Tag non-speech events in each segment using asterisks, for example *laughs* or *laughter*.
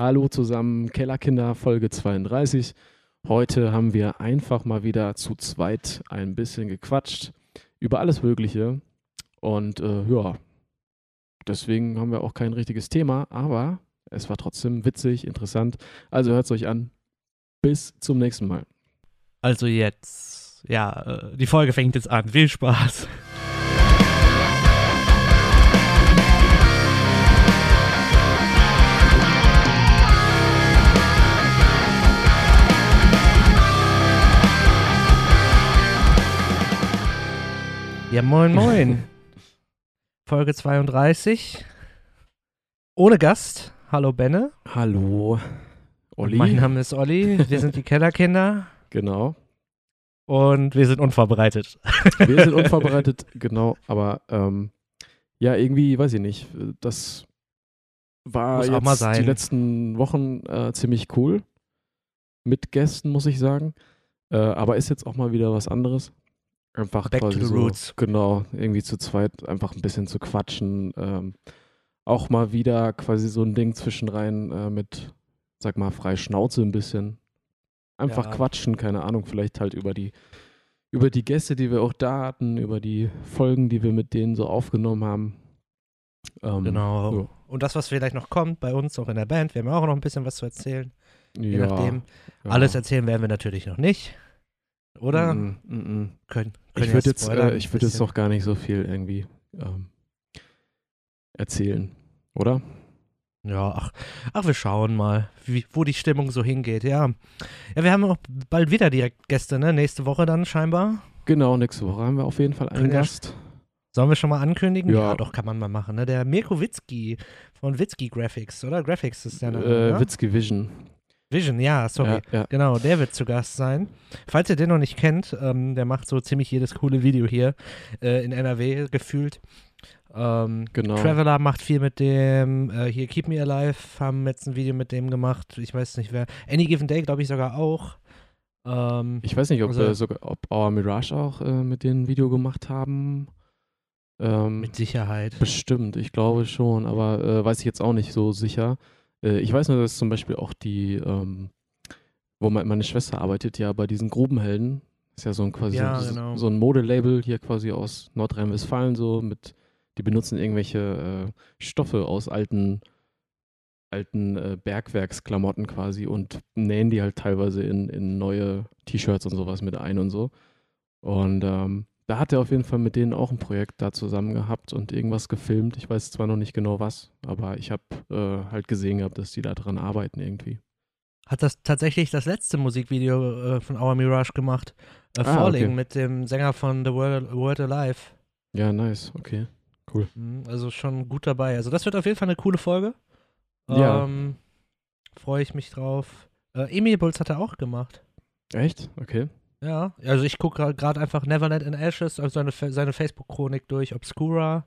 Hallo zusammen, Kellerkinder Folge 32. Heute haben wir einfach mal wieder zu zweit ein bisschen gequatscht über alles Mögliche. Und äh, ja, deswegen haben wir auch kein richtiges Thema, aber es war trotzdem witzig, interessant. Also hört es euch an. Bis zum nächsten Mal. Also jetzt, ja, äh, die Folge fängt jetzt an. Viel Spaß. Ja, moin, moin. Folge 32. Ohne Gast. Hallo, Benne. Hallo, Olli. Mein Name ist Olli. Wir sind die Kellerkinder. *laughs* Genau. Und wir sind unvorbereitet. Wir sind *laughs* unvorbereitet, genau, aber ähm, ja, irgendwie, weiß ich nicht. Das war Muss jetzt die letzten Wochen äh, ziemlich cool. Mit Gästen, muss ich sagen. Äh, aber ist jetzt auch mal wieder was anderes. Einfach Back to quasi the so, roots. Genau, irgendwie zu zweit einfach ein bisschen zu quatschen. Ähm, auch mal wieder quasi so ein Ding zwischenrein äh, mit, sag mal, frei Schnauze ein bisschen. Einfach Ja. quatschen, keine Ahnung, vielleicht halt über die, über die Gäste, die wir auch da hatten, über die Folgen, die wir mit denen so aufgenommen haben. Ähm, Genau. ja. Und das, was vielleicht noch kommt bei uns, auch in der Band, wir haben auch noch ein bisschen was zu erzählen. Je Ja, nachdem. ja. Alles erzählen werden wir natürlich noch nicht. Oder? Mm, mm, mm. Können Ich ja würde jetzt, äh, ich würde jetzt noch gar nicht so viel irgendwie ähm, erzählen, oder? Ja, ach, ach, wir schauen mal, wie, wo die Stimmung so hingeht, ja. Ja, wir haben auch bald wieder direkt Gäste, ne? Nächste Woche dann scheinbar. Genau, nächste Woche haben wir auf jeden Fall einen ja Gast. Sollen wir schon mal ankündigen? Ja. doch, kann man mal machen, ne? Der Mirko Witzki von Witzki Graphics, oder? Graphics ist der Name, Äh, ne? Witzki Vision. Vision, ja, sorry. Ja, ja. Genau, der wird zu Gast sein. Falls ihr den noch nicht kennt, ähm, der macht so ziemlich jedes coole Video hier äh, in NRW gefühlt. Ähm, Genau. Traveler macht viel mit dem. Äh, hier Keep Me Alive haben jetzt ein Video mit dem gemacht. Ich weiß nicht wer. Any Given Day, glaube ich sogar auch. Ähm, Ich weiß nicht, ob, Also- äh, sogar, ob Our Mirage auch äh, mit denen ein Video gemacht haben. Ähm, mit Sicherheit. bestimmt, ich glaube schon, aber äh, weiß ich jetzt auch nicht so sicher. Äh, ich weiß nur, dass zum Beispiel auch die, ähm, wo me- meine Schwester arbeitet, ja bei diesen Grubenhelden. Ist ja so ein quasi Ja, so, genau. so ein Modelabel hier quasi aus Nordrhein-Westfalen, so mit, die benutzen irgendwelche äh, Stoffe aus alten, alten äh, Bergwerksklamotten quasi und nähen die halt teilweise in, in neue T-Shirts und sowas mit ein und so. Und ähm, da hat er auf jeden Fall mit denen auch ein Projekt da zusammen gehabt und irgendwas gefilmt. Ich weiß zwar noch nicht genau was, aber ich habe äh, halt gesehen gehabt, dass die da dran arbeiten irgendwie. Hat das tatsächlich das letzte Musikvideo äh, von Our Mirage gemacht. Äh, Ah, Falling okay. mit dem Sänger von The World, World Alive. Ja, nice, okay. Mhm, Also schon gut dabei. Also das wird auf jeden Fall eine coole Folge. Ja. Ähm, Freue ich mich drauf. Äh, Emil Bulls hat er auch gemacht. Echt? Okay. Ja, also ich gucke gerade einfach Neverland in Ashes, also seine, seine Facebook-Chronik durch, Obscura,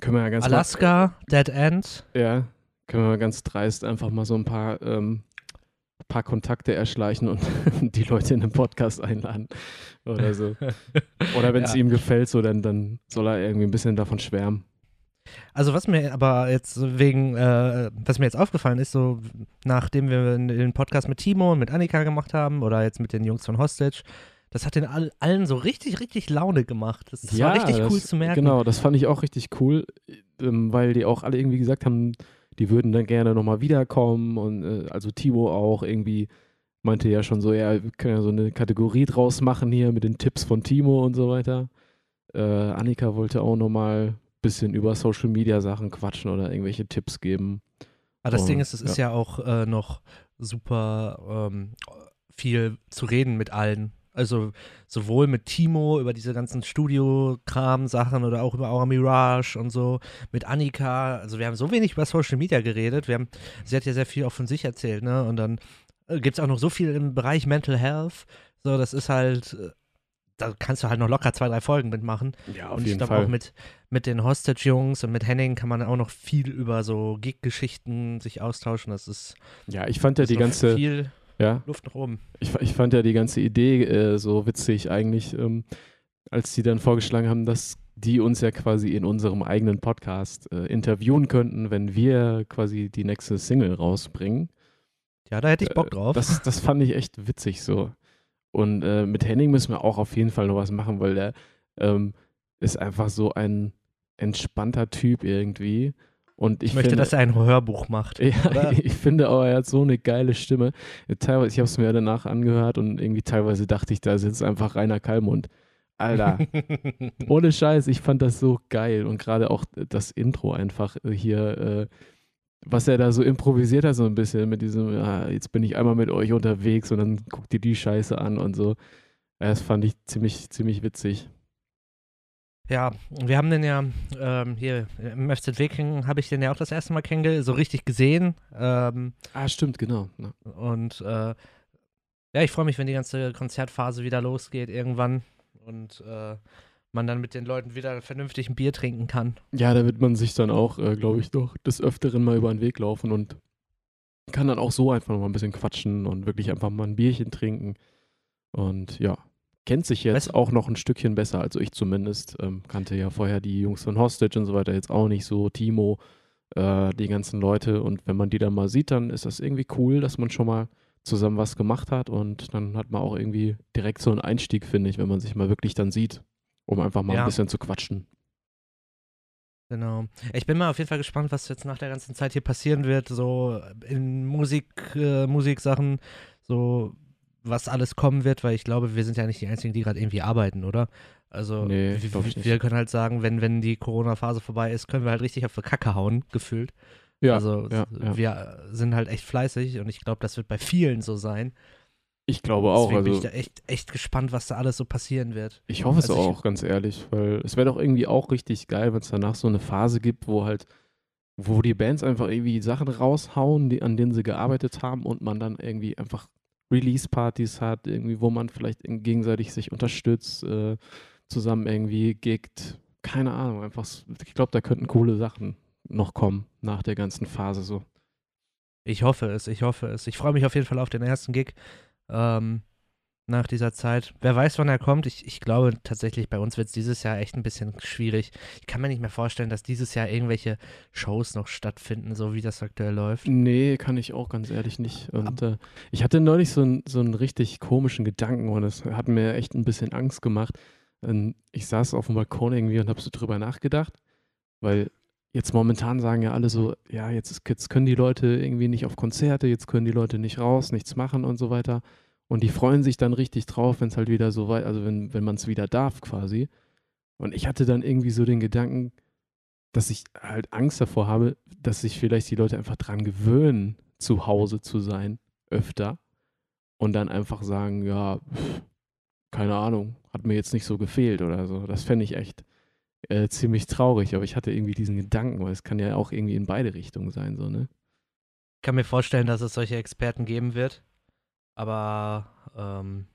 Können wir ja ganz Alaska, Dead End. Mal, ja, können wir mal ganz dreist einfach mal so ein paar, ähm, paar Kontakte erschleichen und *laughs* die Leute in den Podcast einladen oder so. *laughs* Oder wenn es Ja. ihm gefällt, so dann, dann soll er irgendwie ein bisschen davon schwärmen. Also was mir aber jetzt wegen, äh, was mir jetzt aufgefallen ist, so nachdem wir den Podcast mit Timo und mit Annika gemacht haben oder jetzt mit den Jungs von Hostage, das hat den all, allen so richtig, richtig Laune gemacht. Das, das war richtig das- cool zu merken. Genau, das fand ich auch richtig cool, ähm, weil die auch alle irgendwie gesagt haben, die würden dann gerne nochmal wiederkommen und äh, also Timo auch irgendwie meinte ja schon so, ja, wir können ja so eine Kategorie draus machen hier mit den Tipps von Timo und so weiter. Äh, Annika wollte auch nochmal bisschen über Social Media Sachen quatschen oder irgendwelche Tipps geben. Aber das Und, Ding ist, es ist ja auch äh, noch super ähm, viel zu reden mit allen. Also sowohl mit Timo über diese ganzen Studio-Kram-Sachen oder auch über Aura Mirage und so, mit Annika. Also wir haben so wenig über Social Media geredet. Wir haben, sie hat ja sehr viel auch von sich erzählt, ne? Und dann äh, gibt es auch noch so viel im Bereich Mental Health. So, das ist halt, äh, da kannst du halt noch locker zwei, drei Folgen mitmachen. Ja, und ich glaube auch mit, mit den Hostage-Jungs und mit Henning kann man auch noch viel über so Gig-Geschichten sich austauschen. Das ist, ja, ich fand ja die ganze, viel ja, Luft nach oben. Ich, ich fand ja die ganze Idee äh, so witzig eigentlich, ähm, als die dann vorgeschlagen haben, dass die uns ja quasi in unserem eigenen Podcast äh, interviewen könnten, wenn wir quasi die nächste Single rausbringen. Ja, da hätte ich Bock Äh, drauf. Das, das fand ich echt witzig so. Und äh, mit Henning müssen wir auch auf jeden Fall noch was machen, weil der ähm, ist einfach so ein entspannter Typ irgendwie. Und ich, ich möchte, finde, dass er ein Hörbuch macht. ja, *laughs* ich finde aber, er hat so eine geile Stimme. Teilweise, ich habe es mir danach angehört und irgendwie teilweise dachte ich, da sitzt einfach Rainer Kallmund. Alter, *laughs* ohne Scheiß, ich fand das so geil und gerade auch das Intro einfach hier, äh, was er da so improvisiert hat, so ein bisschen mit diesem, ja, jetzt bin ich einmal mit euch unterwegs und dann guckt ihr die Scheiße an und so. Das fand ich ziemlich, ziemlich witzig. Ja, wir haben den ja ähm, hier im FZ Wiking habe ich den ja auch das erste Mal kennengelernt, so richtig gesehen. Ähm, Ah, stimmt, genau. Ja. und äh, ja, ich freue mich, wenn die ganze Konzertphase wieder losgeht irgendwann und äh, man dann mit den Leuten wieder vernünftig ein Bier trinken kann. Ja, da wird man sich dann auch, äh, glaube ich, doch des Öfteren mal über den Weg laufen und kann dann auch so einfach noch mal ein bisschen quatschen und wirklich einfach mal ein Bierchen trinken. Und ja, kennt sich jetzt Weißt auch noch ein Stückchen besser, also ich zumindest. Ähm, kannte ja vorher die Jungs von Hostage und so weiter jetzt auch nicht so, Timo, äh, die ganzen Leute. Und wenn man die dann mal sieht, dann ist das irgendwie cool, dass man schon mal zusammen was gemacht hat und dann hat man auch irgendwie direkt so einen Einstieg, finde ich, wenn man sich mal wirklich dann sieht, um einfach mal Ja. ein bisschen zu quatschen. Genau. Ich bin mal auf jeden Fall gespannt, was jetzt nach der ganzen Zeit hier passieren wird, so in Musik, äh, Musiksachen, so was alles kommen wird, weil ich glaube, wir sind ja nicht die Einzigen, die gerade irgendwie arbeiten, oder? Also Nee, wir, ich können halt sagen, wenn, wenn die Corona-Phase vorbei ist, können wir halt richtig auf die Kacke hauen, gefühlt. Ja, also ja, ja. wir sind halt echt fleißig und ich glaube, das wird bei vielen so sein. Ich glaube auch. Deswegen bin Also ich da echt, echt gespannt, was da alles so passieren wird. Ich hoffe es Also ich- auch, ganz ehrlich, weil es wäre doch irgendwie auch richtig geil, wenn es danach so eine Phase gibt, wo halt, wo die Bands einfach irgendwie Sachen raushauen, die, an denen sie gearbeitet haben und man dann irgendwie einfach Release-Partys hat, irgendwie, wo man vielleicht gegenseitig sich unterstützt, äh, zusammen irgendwie gigt. Keine Ahnung, einfach, ich glaube, da könnten coole Sachen noch kommen nach der ganzen Phase so. Ich hoffe es, ich hoffe es. Ich freue mich auf jeden Fall auf den ersten Gig ähm, nach dieser Zeit. Wer weiß, wann er kommt. Ich, ich glaube tatsächlich, bei uns wird es dieses Jahr echt ein bisschen schwierig. Ich kann mir nicht mehr vorstellen, dass dieses Jahr irgendwelche Shows noch stattfinden, so wie das aktuell läuft. Nee, kann ich auch ganz ehrlich nicht. Und äh, ich hatte neulich so, ein, so einen richtig komischen Gedanken und es hat mir echt ein bisschen Angst gemacht. Ähm, ich saß auf dem Balkon irgendwie und habe so drüber nachgedacht, weil jetzt momentan sagen ja alle so, ja, jetzt, ist, jetzt können die Leute irgendwie nicht auf Konzerte, jetzt können die Leute nicht raus, nichts machen und so weiter. Und die freuen sich dann richtig drauf, wenn es halt wieder so weit, also wenn, wenn man es wieder darf quasi. Und ich hatte dann irgendwie so den Gedanken, dass ich halt Angst davor habe, dass sich vielleicht die Leute einfach dran gewöhnen, zu Hause zu sein, öfter. Und dann einfach sagen, ja, pff, keine Ahnung, hat mir jetzt nicht so gefehlt oder so. Das fände ich echt äh, ziemlich traurig, aber ich hatte irgendwie diesen Gedanken, weil es kann ja auch irgendwie in beide Richtungen sein, so, ne? Ich kann mir vorstellen, dass es solche Experten geben wird. Aber ähm,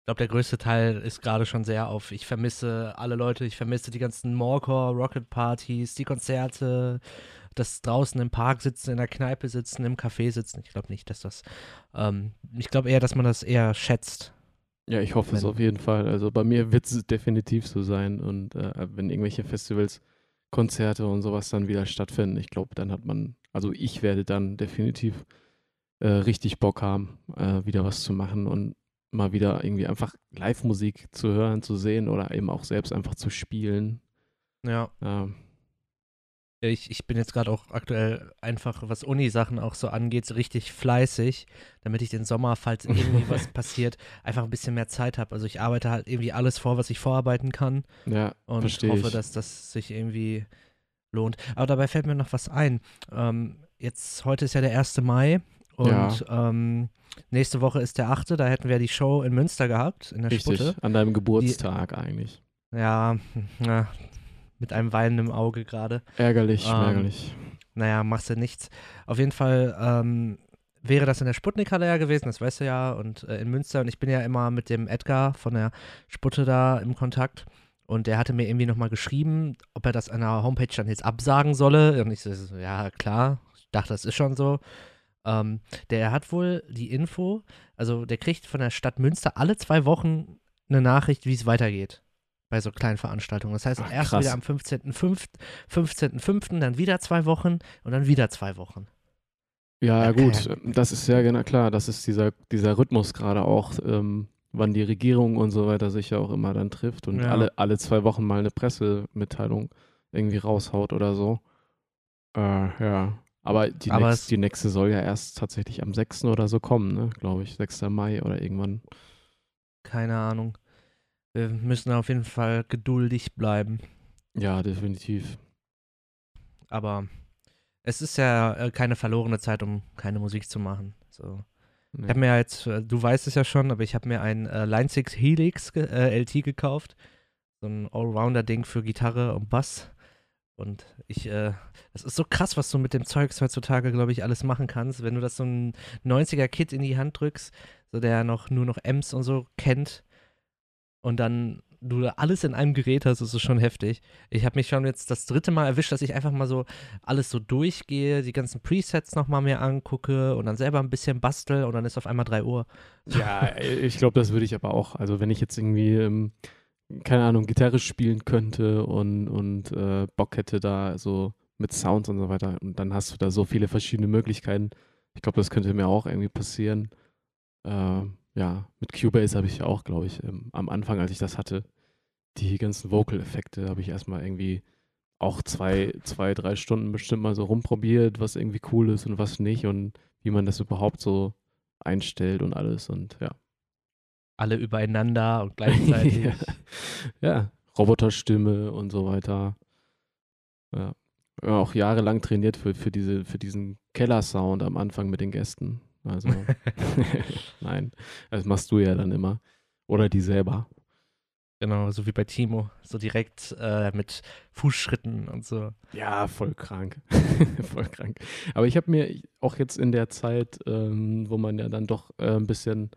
ich glaube, der größte Teil ist gerade schon sehr auf, ich vermisse alle Leute, ich vermisse die ganzen Morecore, Rocket Partys, die Konzerte, das draußen im Park sitzen, in der Kneipe sitzen, im Café sitzen. Ich glaube nicht, dass das, ähm, ich glaube eher, dass man das eher schätzt. Ja, ich hoffe es Wenn- auf jeden Fall. Also bei mir wird es definitiv so sein. Und äh, wenn irgendwelche Festivals, Konzerte und sowas dann wieder stattfinden, ich glaube, dann hat man, also ich werde dann definitiv äh, richtig Bock haben, äh, wieder was zu machen und mal wieder irgendwie einfach Live-Musik zu hören, zu sehen oder eben auch selbst einfach zu spielen. Ja. Ähm, Ich, ich bin jetzt gerade auch aktuell einfach, was Uni-Sachen auch so angeht, so richtig fleißig, damit ich den Sommer, falls *laughs* irgendwie was passiert, einfach ein bisschen mehr Zeit habe. Also ich arbeite halt irgendwie alles vor, was ich vorarbeiten kann ja, und verstehe hoffe, ich. dass das sich irgendwie lohnt. Aber dabei fällt mir noch was ein. Ähm, jetzt, heute ist ja der 1. Mai und ähm, nächste Woche ist der 8., da hätten wir die Show in Münster gehabt, in der Richtig, Sputte. an deinem Geburtstag eigentlich. Ja, *laughs* na, mit einem weinenden Auge gerade. Ärgerlich, Ähm, ärgerlich. Naja, machst du nichts. Auf jeden Fall ähm, wäre das in der Sputnik-Halle ja gewesen, das weißt du ja, und äh, in Münster. Und ich bin ja immer mit dem Edgar von der Sputte da im Kontakt. Und der hatte mir irgendwie nochmal geschrieben, ob er das an der Homepage dann jetzt absagen solle. Und ich so, ja, klar, ich dachte, das ist schon so. Ähm, der hat wohl die Info, also der kriegt von der Stadt Münster alle zwei Wochen eine Nachricht, wie es weitergeht bei so kleinen Veranstaltungen. Das heißt, Ach, erst krass. wieder am 15.05., 15.05., dann wieder zwei Wochen und dann wieder zwei Wochen. Ja, Ja, gut, keine- das ist ja genau klar, das ist dieser, dieser Rhythmus gerade auch, ähm, wann die Regierung und so weiter sich ja auch immer dann trifft und Ja. alle, alle zwei Wochen mal eine Pressemitteilung irgendwie raushaut oder so. Äh, ja. Aber die, Aber nächst, es- die nächste soll ja erst tatsächlich am 6. oder so kommen, ne? Glaube ich. 6. Mai oder irgendwann. Keine Ahnung. Wir müssen auf jeden Fall geduldig bleiben. Ja, definitiv. Aber es ist ja äh, keine verlorene Zeit, um keine Musik zu machen. So. Ich Nee. habe mir jetzt, äh, du weißt es ja schon, aber ich habe mir ein äh, Line 6 Helix äh, LT gekauft. So ein Allrounder-Ding für Gitarre und Bass. Und ich, äh, das ist so krass, was du mit dem Zeugs heutzutage, glaube ich, alles machen kannst. Wenn du das so ein 90er-Kit in die Hand drückst, so der noch nur noch Amps und so kennt und dann du alles in einem Gerät hast, ist es schon heftig. Ich habe mich schon jetzt das dritte Mal erwischt, dass ich einfach mal so alles so durchgehe, die ganzen Presets nochmal mir angucke und dann selber ein bisschen bastel und dann ist auf einmal 3 Uhr. Ja, ich glaube, das würde ich aber auch. Also wenn ich jetzt irgendwie, ähm, keine Ahnung, Gitarre spielen könnte und, und äh, Bock hätte da so mit Sounds und so weiter und dann hast du da so viele verschiedene Möglichkeiten. Ich glaube, das könnte mir auch irgendwie passieren. Äh, ja, mit Cubase habe ich auch, glaube ich, ähm, am Anfang, als ich das hatte, die ganzen Vocal-Effekte habe ich erstmal irgendwie auch zwei, zwei, drei Stunden bestimmt mal so rumprobiert, was irgendwie cool ist und was nicht und wie man das überhaupt so einstellt und alles und ja. Alle übereinander und *laughs* gleichzeitig. ja. Roboterstimme und so weiter. Ja. Ja, Auch jahrelang trainiert für, für, diese, für diesen Keller-Sound am Anfang mit den Gästen. Also, *laughs* *laughs* nein, das machst du ja dann immer. Oder die selber. genau, so wie bei Timo. So direkt äh, mit Fußschritten und so. Ja, voll krank. voll krank. Aber ich habe mir auch jetzt in der Zeit, ähm, wo man ja dann doch äh, ein bisschen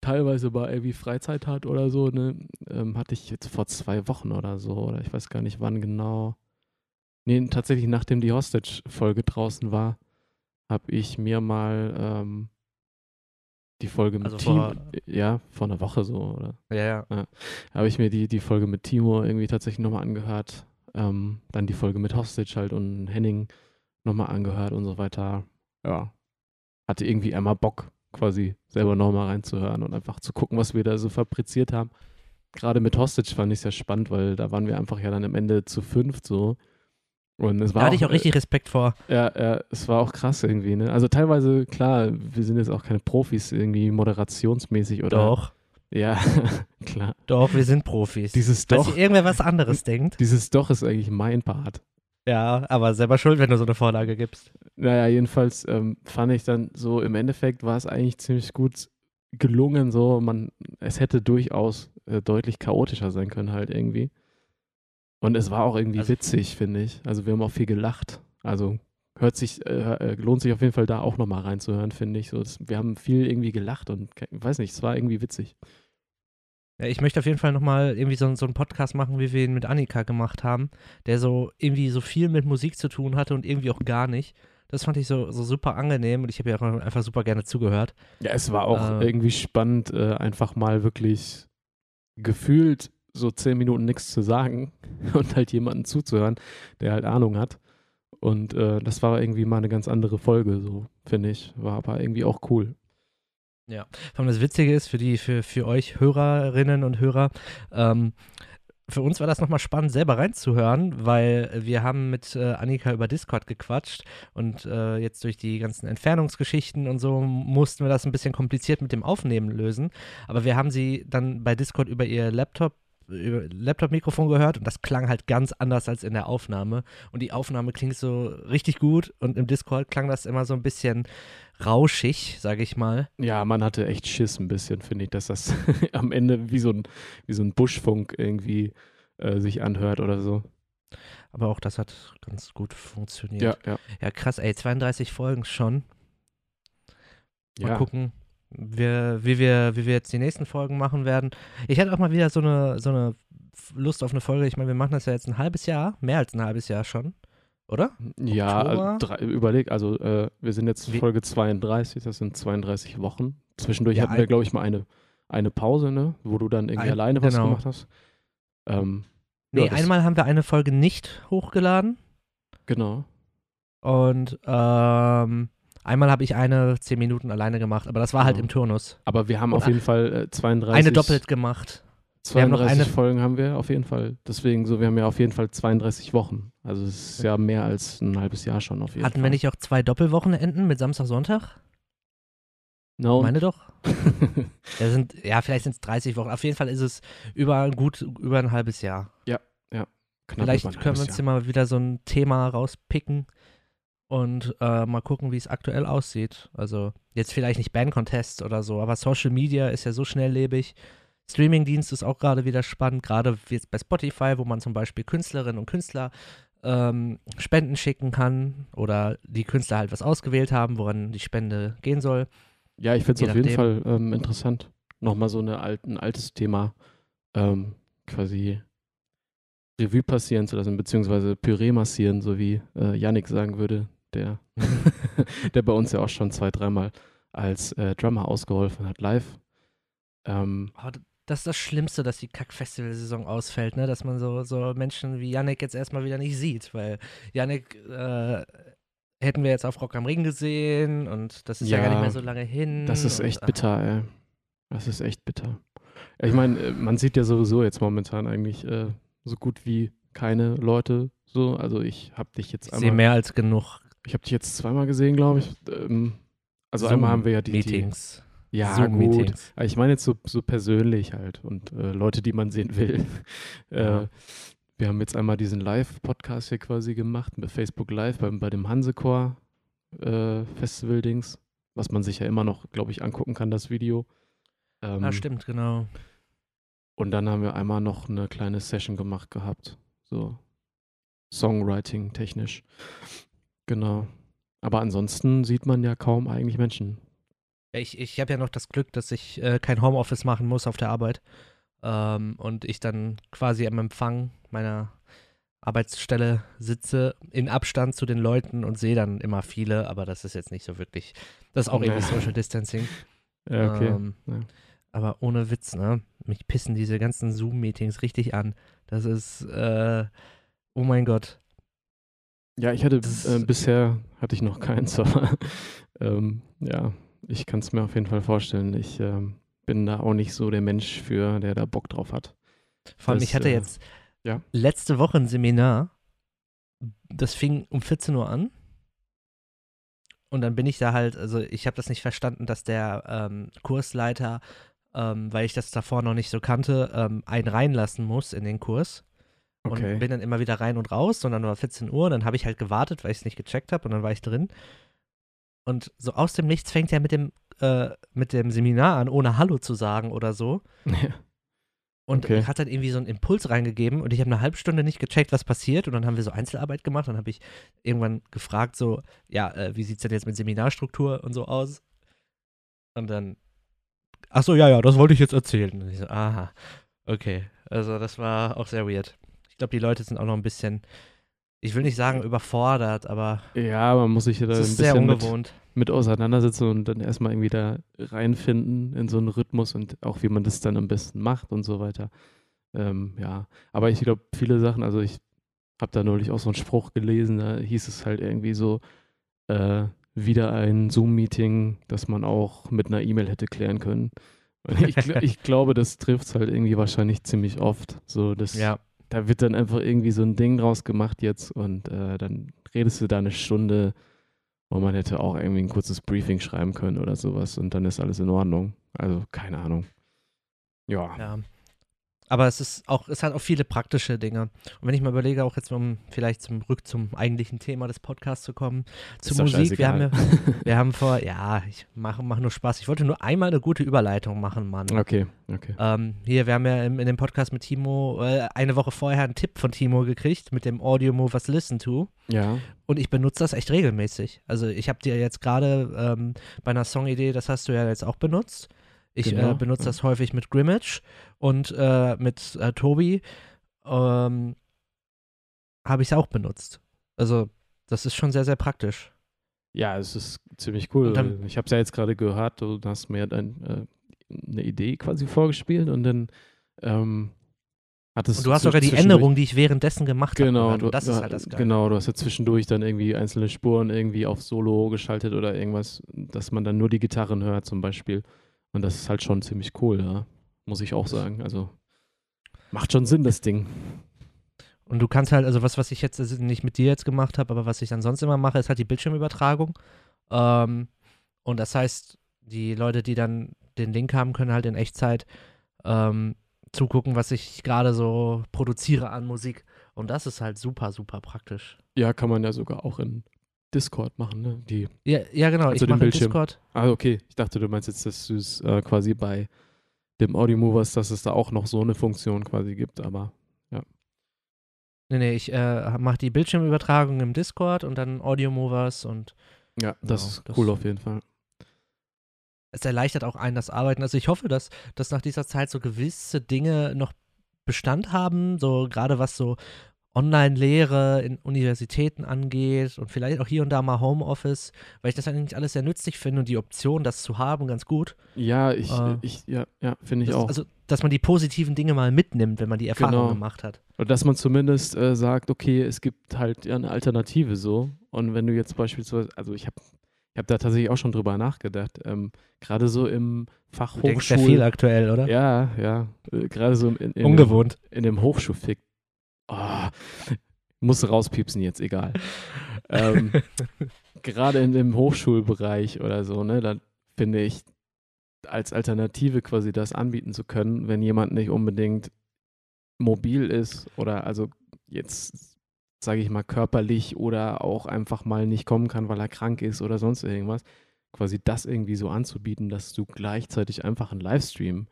teilweise bei irgendwie Freizeit hat oder so, ne, ähm, hatte ich jetzt vor zwei Wochen oder so, oder ich weiß gar nicht wann genau. Nee, tatsächlich nachdem die Hostage-Folge draußen war, habe ich mir mal ähm, die Folge mit Also Timo, ja, vor einer Woche so, oder? Ja, ja. habe ich mir die, die Folge mit Timo irgendwie tatsächlich nochmal angehört. Ähm, dann die Folge mit Hostage halt und Henning nochmal angehört und so weiter. Ja. Hatte irgendwie einmal Bock, quasi selber nochmal reinzuhören und einfach zu gucken, was wir da so fabriziert haben. Gerade mit Hostage fand ich es ja spannend, weil da waren wir einfach ja dann am Ende zu fünft so. Und es Da war hatte ich auch richtig Respekt vor. ja, ja, es war auch krass irgendwie, ne? Also teilweise, klar, wir sind jetzt auch keine Profis irgendwie moderationsmäßig oder. Doch, Ja, *laughs* klar. doch, wir sind Profis. Dieses Falls Doch. ihr irgendwer was anderes *laughs* denkt. Dieses Doch ist eigentlich mein Part. Ja, aber selber schuld, wenn du so eine Vorlage gibst. Naja, jedenfalls ähm, fand ich dann so, im Endeffekt war es eigentlich ziemlich gut gelungen, so, man, es hätte durchaus äh, deutlich chaotischer sein können halt irgendwie. Und es war auch irgendwie Also- witzig, finde ich. Also wir haben auch viel gelacht. Also hört sich, äh, äh, lohnt sich auf jeden Fall da auch nochmal reinzuhören, finde ich. So, das, wir haben viel irgendwie gelacht und ke- weiß nicht, es war irgendwie witzig. Ich möchte auf jeden Fall nochmal irgendwie so, so einen Podcast machen, wie wir ihn mit Annika gemacht haben, der so irgendwie so viel mit Musik zu tun hatte und irgendwie auch gar nicht. Das fand ich so, so super angenehm und ich habe ja auch einfach super gerne zugehört. Ja, es war auch Äh. irgendwie spannend, äh, einfach mal wirklich gefühlt so zehn Minuten nichts zu sagen *laughs* und halt jemanden zuzuhören, der halt Ahnung hat. Und äh, das war irgendwie mal eine ganz andere Folge, so finde ich. War aber irgendwie auch cool. Vor allem das Witzige ist, für die, für, für euch Hörerinnen und Hörer, ähm, für uns war das nochmal spannend, selber reinzuhören, weil wir haben mit äh, Annika über Discord gequatscht und äh, jetzt durch die ganzen Entfernungsgeschichten und so mussten wir das ein bisschen kompliziert mit dem Aufnehmen lösen. Aber wir haben sie dann bei Discord über ihr Laptop Laptop-Mikrofon gehört und das klang halt ganz anders als in der Aufnahme. Und die Aufnahme klingt so richtig gut und im Discord klang das immer so ein bisschen rauschig, sage ich mal. Ja, man hatte echt Schiss ein bisschen, finde ich, dass das *laughs* am Ende wie so ein, wie so ein Buschfunk irgendwie äh, sich anhört oder so. Aber auch das hat ganz gut funktioniert. Ja, ja. Ja, krass, ey, 32 Folgen schon. Mal ja. gucken, wir, wie, wir, wie wir jetzt die nächsten Folgen machen werden. Ich hatte auch mal wieder so eine, so eine Lust auf eine Folge. Ich meine, wir machen das ja jetzt ein halbes Jahr, mehr als ein halbes Jahr schon, oder? Ja, äh, drei, überleg, also äh, wir sind jetzt Wie- Folge 32, das sind 32 Wochen. Zwischendurch Ja, hatten wir, glaube ich, mal eine, eine Pause, ne? Wo du dann irgendwie Ein- alleine was genau. gemacht hast. Ähm, Nee, ja, einmal haben wir eine Folge nicht hochgeladen Genau. und ähm, einmal habe ich eine 10 Minuten alleine gemacht, aber das war halt im Turnus. Aber wir haben Und auf jeden Fall äh, 32. Eine doppelt gemacht. wir haben noch 32 eine- Folgen haben wir auf jeden Fall. Deswegen so, wir haben ja auf jeden Fall 32 Wochen. Also es ist ja mehr als ein halbes Jahr schon auf jeden Hatten Fall. wir nicht auch zwei Doppelwochenenden mit Samstag, Sonntag? No. Meine doch. *laughs* Ja, sind, ja vielleicht sind es 30 Wochen. Auf jeden Fall ist es über gut über ein halbes Jahr. Knapp Vielleicht über ein können wir uns hier mal wieder so ein Thema rauspicken und äh, mal gucken, wie es aktuell aussieht. Also jetzt vielleicht nicht Band-Contest oder so, aber Social Media ist ja so schnelllebig. Streamingdienst ist auch gerade wieder spannend, gerade jetzt bei Spotify, wo man zum Beispiel Künstlerinnen und Künstler ähm, Spenden schicken kann oder die Künstler halt was ausgewählt haben, woran die Spende gehen soll. Ja, ich finde es auf jeden. Fall ähm, interessant. Nochmal so eine alt, ein altes Thema ähm, quasi Revue passieren zu lassen, beziehungsweise Püree massieren, so wie äh, Yannick sagen würde, der, *laughs* der bei uns ja auch schon zwei, dreimal als äh, Drummer ausgeholfen hat, live. Ähm, Oh, das ist das Schlimmste, dass die Kack-Festival-Saison ausfällt, ne? Dass man so, so Menschen wie Yannick jetzt erstmal wieder nicht sieht, weil Yannick äh, hätten wir jetzt auf Rock am Ring gesehen und das ist ja, gar Ja, nicht mehr so lange hin. Das ist und, echt ah, bitter, ey. Das ist echt bitter. Ich meine, äh, man sieht ja sowieso jetzt momentan eigentlich äh, so gut wie keine Leute so. Also ich habe dich jetzt Ich sehe einmal, mehr als genug ich habe dich jetzt zweimal gesehen, glaube ich. Ähm, also einmal haben wir ja die, die Meetings. ja gut. Zoom-Meetings. Aber Ich meine jetzt so, so persönlich halt und äh, Leute, die man sehen will. *laughs* Ja. äh, wir haben jetzt einmal diesen Live-Podcast hier quasi gemacht mit Facebook Live beim, bei dem Hansechor äh, Festival-Dings, was man sich ja immer noch, glaube ich, angucken kann, das Video. Ähm, Ah, stimmt, genau. Und dann haben wir einmal noch eine kleine Session gemacht gehabt. So Songwriting technisch. Genau. Aber ansonsten sieht man ja kaum eigentlich Menschen. Ich, ich habe ja noch das Glück, dass ich äh, kein Homeoffice machen muss auf der Arbeit. Ähm, und ich dann quasi am Empfang meiner Arbeitsstelle sitze, in Abstand zu den Leuten und sehe dann immer viele, aber das ist jetzt nicht so wirklich. Das ist auch irgendwie. Social Distancing. *laughs* Ja, okay. Ähm, Ja. Aber ohne Witz, ne? Mich pissen diese ganzen Zoom-Meetings richtig an. Das ist, äh, oh mein Gott. Ja, ich hatte äh, bisher hatte ich noch keins, *laughs* aber ähm, ja, ich kann es mir auf jeden Fall vorstellen. Ich ähm, bin da auch nicht so der Mensch für, der da Bock drauf hat. Vor allem, Das, ich hatte äh, jetzt ja. letzte Woche ein Seminar. Das fing um 14 Uhr an. Und dann bin ich da halt, also ich habe das nicht verstanden, dass der ähm, Kursleiter, ähm, weil ich das davor noch nicht so kannte, ähm, einen reinlassen muss in den Kurs. Okay. Und bin dann immer wieder rein und raus und dann war 14 Uhr und dann habe ich halt gewartet, weil ich es nicht gecheckt habe und dann war ich drin. Und so aus dem Nichts fängt er mit dem, äh, mit dem Seminar an, ohne Hallo zu sagen oder so. *laughs* Ja. Und Okay. hat dann irgendwie so einen Impuls reingegeben und ich habe eine halbe Stunde nicht gecheckt, was passiert. Und dann haben wir so Einzelarbeit gemacht. Dann habe ich irgendwann gefragt, so, ja, äh, wie sieht es denn jetzt mit Seminarstruktur und so aus? Und dann, ach so, ja, ja, das wollte ich jetzt erzählen. Und ich so, aha, okay. Also das war auch sehr weird. Ich glaube, die Leute sind auch noch ein bisschen, ich will nicht sagen überfordert, aber ja, man muss sich ja da ein bisschen mit, mit auseinandersetzen und dann erstmal irgendwie da reinfinden in so einen Rhythmus und auch wie man das dann am besten macht und so weiter. Ähm, ja, aber ich glaube, viele Sachen, also ich habe da neulich auch so einen Spruch gelesen, da hieß es halt irgendwie so, äh, wieder ein Zoom-Meeting, das man auch mit einer E-Mail hätte klären können. Ich, *laughs* ich glaube, das trifft es halt irgendwie wahrscheinlich ziemlich oft. So, das, Ja, da wird dann einfach irgendwie so ein Ding draus gemacht jetzt und äh, dann redest du da eine Stunde und man hätte auch irgendwie ein kurzes Briefing schreiben können oder sowas und dann ist alles in Ordnung. Also keine Ahnung. Ja. Ja. Aber es ist auch, es hat auch viele praktische Dinge. Und wenn ich mal überlege, auch jetzt um vielleicht zurück zum eigentlichen Thema des Podcasts zu kommen, zur Musik, wir haben, ja, wir haben vor, ja, ich mache mach nur Spaß. Ich wollte nur einmal eine gute Überleitung machen, Mann. okay, okay. Ähm, hier, wir haben ja im, in dem Podcast mit Timo äh, eine Woche vorher einen Tipp von Timo gekriegt mit dem Audio Movers Listen to. Ja. Und ich benutze das echt regelmäßig. Also ich habe dir jetzt gerade ähm, bei einer Songidee, das hast du ja jetzt auch benutzt. Ich Genau, äh, benutze das häufig mit Grimmage und äh, mit äh, Tobi ähm, habe ich es auch benutzt. Also das ist schon sehr, sehr praktisch. Ja, es ist ziemlich cool. Dann- ich habe es ja jetzt gerade gehört, du hast mir dann äh, eine Idee quasi vorgespielt und dann ähm, hattest Und du hast sogar die Änderungen, die ich währenddessen gemacht Genau, habe. du, Und das du, ist halt das Geile. Genau, du hast ja zwischendurch dann irgendwie einzelne Spuren irgendwie auf Solo geschaltet oder irgendwas, dass man dann nur die Gitarren hört zum Beispiel. Und das ist halt schon ziemlich cool, ja. Muss ich auch sagen. Also macht schon Sinn, das Ding. Und du kannst halt, also was, was ich jetzt also nicht mit dir jetzt gemacht habe, aber was ich dann sonst immer mache, ist halt die Bildschirmübertragung. Ähm, und das heißt, die Leute, die dann den Link haben, können halt in Echtzeit ähm, zugucken, was ich gerade so produziere an Musik. Und das ist halt super, super praktisch. Ja, kann man ja sogar auch in Discord machen, ne? Die. Ja, ja genau. Also ich mache Bildschirm. Discord. Ah, okay. Ich dachte, du meinst jetzt, dass du es äh, quasi bei dem Audio Movers, dass es da auch noch so eine Funktion quasi gibt, aber Nee, nee, ich äh, mache die Bildschirmübertragung im Discord und dann Audio Movers und ja, das Genau, ist das- cool auf jeden Fall. es erleichtert auch einen das Arbeiten. Also ich hoffe, dass, dass nach dieser Zeit so gewisse Dinge noch Bestand haben, so gerade was so Online-Lehre in Universitäten angeht und vielleicht auch hier und da mal Homeoffice, weil ich das eigentlich alles sehr nützlich finde und die Option, das zu haben, ganz gut. Ja, ich, Äh, ich ja, ja, finde ich Das, auch. also, dass man die positiven Dinge mal mitnimmt, wenn man die Erfahrung Genau. gemacht hat. Oder dass man zumindest äh, sagt, okay, es gibt halt ja eine Alternative so. Und wenn du jetzt beispielsweise, also ich habe ich hab da tatsächlich auch schon drüber nachgedacht, ähm, gerade so im Fach Du denkst sehr viel aktuell, oder? Ja, ja, äh, gerade so in, in, Ungewohnt. in dem Hochschulfick. Oh, muss rauspiepsen jetzt, egal. *laughs* ähm, gerade in dem Hochschulbereich oder so, ne, dann finde ich, als Alternative quasi das anbieten zu können, wenn jemand nicht unbedingt mobil ist oder also jetzt, sage ich mal, körperlich oder auch einfach mal nicht kommen kann, weil er krank ist oder sonst irgendwas, quasi das irgendwie so anzubieten, dass du gleichzeitig einfach einen Livestream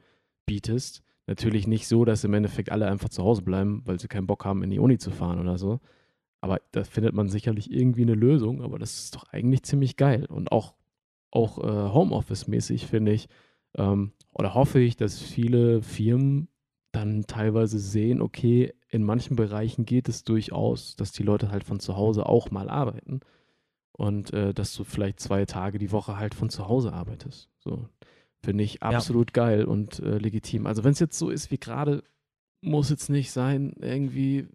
bietest. Natürlich nicht so, dass im Endeffekt alle einfach zu Hause bleiben, weil sie keinen Bock haben, in die Uni zu fahren oder so. Aber da findet man sicherlich irgendwie eine Lösung, aber das ist doch eigentlich ziemlich geil. Und auch, auch äh, Homeoffice-mäßig finde ich, ähm, oder hoffe ich, dass viele Firmen dann teilweise sehen, okay, in manchen Bereichen geht es durchaus, dass die Leute halt von zu Hause auch mal arbeiten. Und äh, dass du vielleicht zwei Tage die Woche halt von zu Hause arbeitest. So finde ich absolut geil und äh, legitim. Also wenn es jetzt so ist wie gerade, muss jetzt nicht sein, irgendwie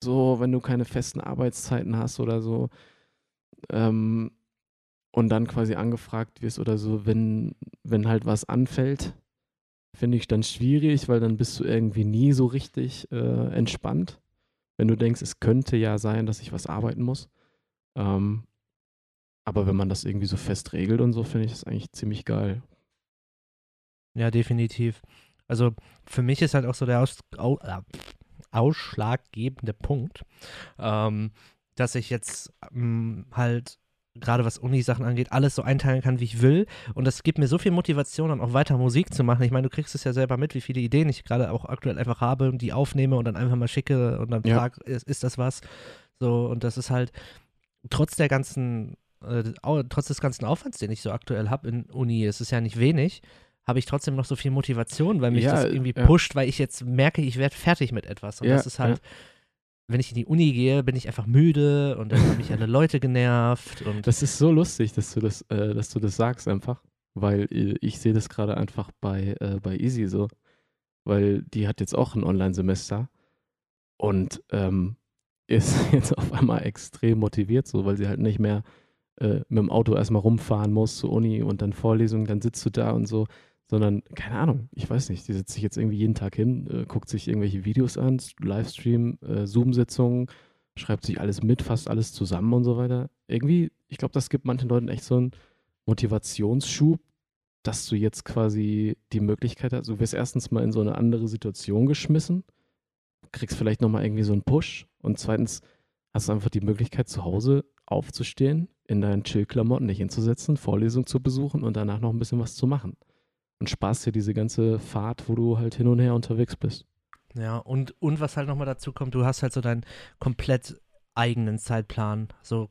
so, wenn du keine festen Arbeitszeiten hast oder so. Ähm, und dann quasi angefragt wirst oder so, wenn, wenn halt was anfällt, finde ich dann schwierig, weil dann bist du irgendwie nie so richtig äh, entspannt. Wenn du denkst, es könnte ja sein, dass ich was arbeiten muss. Ähm, aber wenn man das irgendwie so fest regelt und so, finde ich das eigentlich ziemlich geil. Ja, definitiv. Also für mich ist halt auch so der Aus au äh, ausschlaggebende Punkt, ähm, dass ich jetzt ähm, halt gerade was Uni-Sachen angeht, alles so einteilen kann, wie ich will. Und das gibt mir so viel Motivation, dann auch weiter Musik zu machen. Ich meine, du kriegst es ja selber mit, wie viele Ideen ich gerade auch aktuell einfach habe und die aufnehme und dann einfach mal schicke und dann Ja. frage, ist, ist das was? So, und das ist halt trotz der ganzen, äh, trotz des ganzen Aufwands, den ich so aktuell habe in Uni, es ist ja nicht wenig, habe ich trotzdem noch so viel Motivation, weil mich Ja, das irgendwie ja. pusht, weil ich jetzt merke, ich werde fertig mit etwas. Und Ja, das ist halt, wenn ich in die Uni gehe, bin ich einfach müde und dann habe ich alle Leute genervt und Das ist so lustig, dass du das, äh, dass du das sagst einfach, weil äh, ich sehe das gerade einfach bei, äh, bei Easy so, weil die hat jetzt auch ein Online-Semester und ähm, ist *laughs* jetzt auf einmal extrem motiviert so, weil sie halt nicht mehr äh, mit dem Auto erstmal rumfahren muss zur Uni und dann Vorlesungen, dann sitzt du da und so, sondern, keine Ahnung, ich weiß nicht, die setzt sich jetzt irgendwie jeden Tag hin, äh, guckt sich irgendwelche Videos an, Livestream, äh, Zoom-Sitzungen, schreibt sich alles mit, fasst alles zusammen und so weiter. Irgendwie, ich glaube, das gibt manchen Leuten echt so einen Motivationsschub, dass du jetzt quasi die Möglichkeit hast, du wirst erstens mal in so eine andere Situation geschmissen, kriegst vielleicht nochmal irgendwie so einen Push und zweitens hast du einfach die Möglichkeit, zu Hause aufzustehen, in deinen Chill-Klamotten dich hinzusetzen, Vorlesung zu besuchen und danach noch ein bisschen was zu machen. Und sparst dir diese ganze Fahrt, wo du halt hin und her unterwegs bist. ja, und, und was halt nochmal dazu kommt, du hast halt so deinen komplett eigenen Zeitplan, so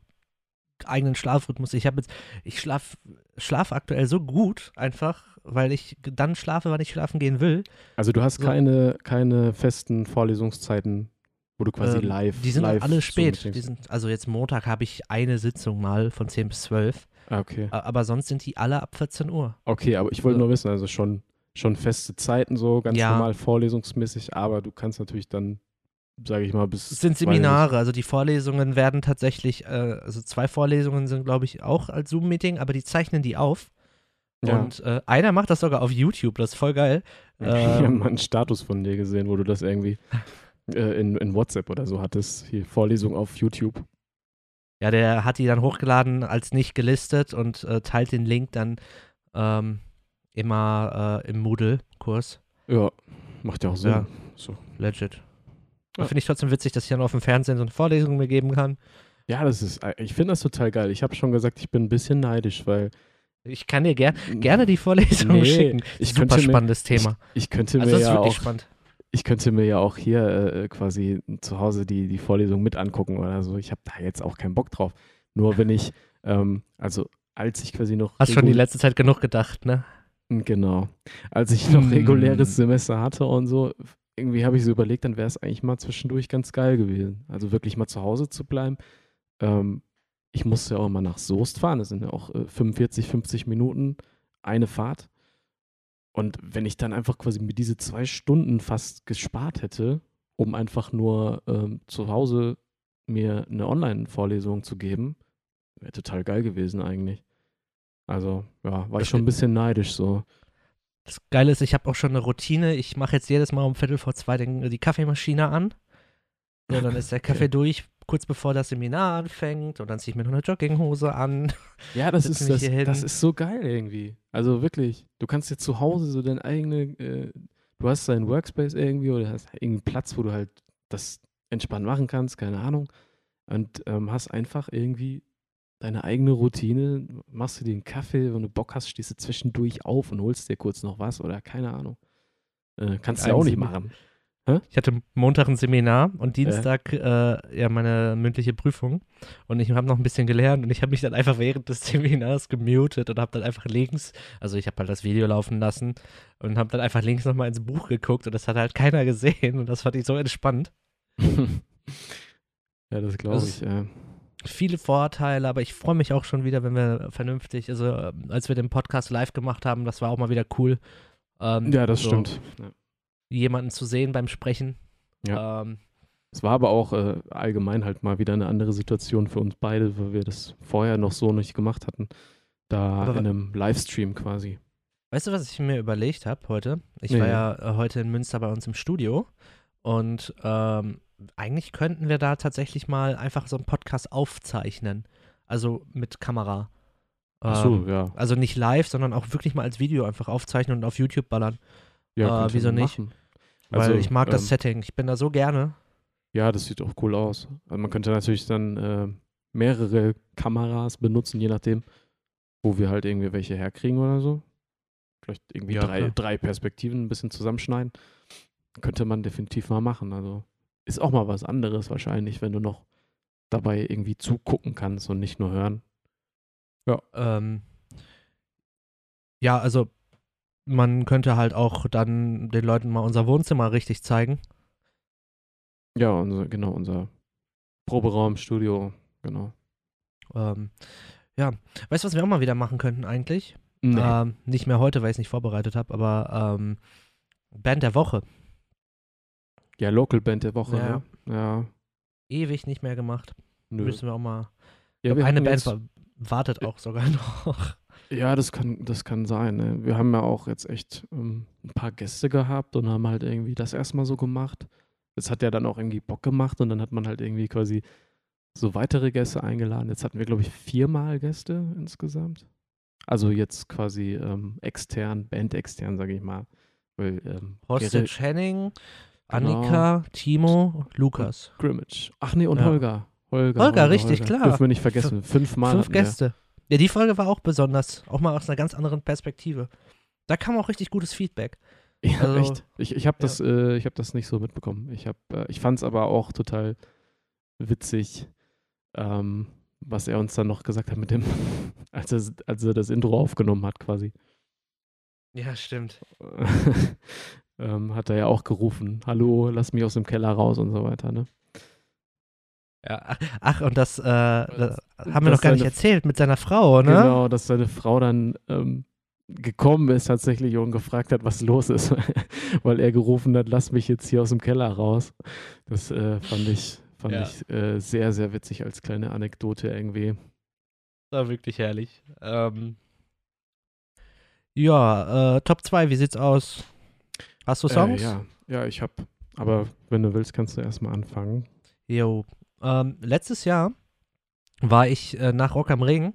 eigenen Schlafrhythmus. Ich habe jetzt, ich schlaf, schlaf aktuell so gut einfach, weil ich dann schlafe, wann ich schlafen gehen will. Also du hast So. keine, keine festen Vorlesungszeiten, wo du quasi Ähm, live Die sind live alle so spät. Die sind, also jetzt Montag habe ich eine Sitzung mal von 10 bis 12, Ah, okay. a- aber sonst sind die alle ab 14 Uhr. Okay, aber ich wollte So. nur wissen, also schon schon feste Zeiten so, ganz Ja. normal vorlesungsmäßig, aber du kannst natürlich dann, sage ich mal, bis. Es sind Seminare, also die Vorlesungen werden tatsächlich, äh, also zwei Vorlesungen sind, glaube ich, auch als Zoom-Meeting, aber die zeichnen die auf. Ja. Und äh, einer macht das sogar auf YouTube, das ist voll geil. *laughs* Ich habe Ähm, mal einen Status von dir gesehen, wo du das irgendwie *laughs* äh, in, in WhatsApp oder so hattest. Hier Vorlesung auf YouTube. Ja, der hat die dann hochgeladen als nicht gelistet und äh, teilt den Link dann ähm, immer äh, im Moodle-Kurs. Ja, macht ja auch Sinn. Ja. So. Legit. Ja. Finde ich trotzdem witzig, dass ich dann auf dem Fernsehen so eine Vorlesung mir geben kann. Ja, das ist, ich finde das total geil. Ich habe schon gesagt, ich bin ein bisschen neidisch, weil Ich kann dir ger gerne die Vorlesung Nee, schicken. ich Super könnte mir- spannendes Thema. ich könnte Also mir das ist ja auch, spannend. Ich könnte mir ja auch hier äh, quasi zu Hause die, die Vorlesung mit angucken oder so. Ich habe da jetzt auch keinen Bock drauf. Nur wenn ich, ähm, also als ich quasi noch Hast schon die letzte Zeit genug gedacht, ne? Genau. Als ich noch Hm. reguläres Semester hatte und so, irgendwie habe ich so überlegt, dann wäre es eigentlich mal zwischendurch ganz geil gewesen. Also wirklich mal zu Hause zu bleiben. Ähm, ich musste ja auch immer nach Soest fahren. Das sind ja auch äh, 45, 50 Minuten eine Fahrt. Und wenn ich dann einfach quasi mir diese zwei Stunden fast gespart hätte, um einfach nur ähm, zu Hause mir eine Online-Vorlesung zu geben, wäre total geil gewesen eigentlich. Also, ja, war ich schon ein bisschen neidisch so. Das Geile ist, ich habe auch schon eine Routine. Ich mache jetzt jedes Mal um Viertel vor zwei den, die Kaffeemaschine an. Ja, dann ist der *laughs* Kaffee durch, kurz bevor das Seminar anfängt. Und dann ziehe ich mir noch eine Jogginghose an. Ja, das ist, das, das ist so geil irgendwie. Also wirklich, du kannst dir zu Hause so dein eigene, äh, du hast deinen Workspace irgendwie oder hast irgendeinen Platz, wo du halt das entspannt machen kannst, keine Ahnung. Und ähm, hast einfach irgendwie deine eigene Routine, machst du dir einen Kaffee, wenn du Bock hast, stehst du zwischendurch auf und holst dir kurz noch was oder keine Ahnung. Äh, kannst du ja auch nicht Ein machen. Ich hatte Montag ein Seminar und Dienstag äh, ja meine mündliche Prüfung. Und ich habe noch ein bisschen gelernt und ich habe mich dann einfach während des *laughs* Seminars gemutet und habe dann einfach links, also ich habe halt das Video laufen lassen und habe dann einfach links nochmal ins Buch geguckt und das hat halt keiner gesehen und das fand ich so entspannt. *laughs* ja, das glaube Das ich. Äh. viele Vorteile, aber ich freue mich auch schon wieder, wenn wir vernünftig, also äh, als wir den Podcast live gemacht haben, das war auch mal wieder cool. ähm, Ja, das so stimmt. Ja. Jemanden zu sehen beim Sprechen. Ja. Ähm, Es war aber auch äh, allgemein halt mal wieder eine andere Situation für uns beide, weil wir das vorher noch so nicht gemacht hatten. Da Aber in einem Livestream quasi. weißt du, was ich mir überlegt habe heute? Ich Nee. war ja äh, heute in Münster bei uns im Studio und ähm, eigentlich könnten wir da tatsächlich mal einfach so einen Podcast aufzeichnen. Also mit Kamera. Ach so, Ähm, ja. Also nicht live, sondern auch wirklich mal als Video einfach aufzeichnen und auf YouTube ballern. ja äh, wieso nicht? machen. Weil Also, ich mag das ähm, Setting. Ich bin da so gerne. Ja, das sieht auch cool aus. Also man könnte natürlich dann äh, mehrere Kameras benutzen, je nachdem, wo wir halt irgendwie welche herkriegen oder so. Vielleicht irgendwie Ja, drei, drei Perspektiven ein bisschen zusammenschneiden. Könnte man definitiv mal machen. Also ist auch mal was anderes wahrscheinlich, wenn du noch dabei irgendwie zugucken kannst und nicht nur hören. Ähm, ja, also man könnte halt auch dann den Leuten mal unser Wohnzimmer richtig zeigen. Ja, unser, genau, unser Proberaum, Studio, genau. Ähm, ja, weißt du, was wir auch mal wieder machen könnten eigentlich? Nee. Ähm, nicht mehr heute, weil ich es nicht vorbereitet habe, aber ähm, Band der Woche. ja, Local Band der Woche, Ja. ne? Ja. Ewig nicht mehr gemacht. Nö. Müssen wir auch mal. Ja, glaub, eine Band wartet auch sogar *laughs* noch. Ja, das kann, das kann sein. Ne? Wir haben ja auch jetzt echt ähm, ein paar Gäste gehabt und haben halt irgendwie das erstmal so gemacht. Das hat ja dann auch irgendwie Bock gemacht und dann hat man halt irgendwie quasi so weitere Gäste eingeladen. Jetzt hatten wir, glaube ich, viermal Gäste insgesamt. Also jetzt quasi ähm, extern, Band extern, sage ich mal. Weil ähm, Hostage Henning, Genau. Annika, Timo, Lukas. Grimmage. Ach nee, und Ja. Holger. Holger. Holger, richtig, klar. Dürfen wir nicht vergessen. Fünfmal. Fünf. Gäste. Ja, die Folge war auch besonders. Auch mal aus einer ganz anderen Perspektive. Da kam auch richtig gutes Feedback. Ja, Also, echt. Ich, ich habe ja. das, äh, ich hab das nicht so mitbekommen. Ich, hab, äh, ich fand es aber auch total witzig, ähm, was er uns dann noch gesagt hat mit dem, *laughs* als er, als er das Intro aufgenommen hat quasi. Ja, stimmt. *laughs* ähm, hat er ja auch gerufen, hallo, lass mich aus dem Keller raus und so weiter, ne? Ja, ach- ach, und das, äh, das haben wir noch gar nicht erzählt mit seiner Frau, ne? Genau, dass seine Frau dann ähm, gekommen ist tatsächlich und gefragt hat, was los ist, *laughs* weil er gerufen hat, lass mich jetzt hier aus dem Keller raus. Das äh, fand ich, fand Ja. ich äh, sehr, sehr witzig als kleine Anekdote irgendwie. war wirklich herrlich. Ähm, ja, äh, Top 2, wie sieht's aus? Hast du Songs? Äh, ja, ja, ich habe, aber wenn du willst, kannst du erstmal anfangen. Jo. Ähm, letztes Jahr war ich äh, nach Rock am Ring,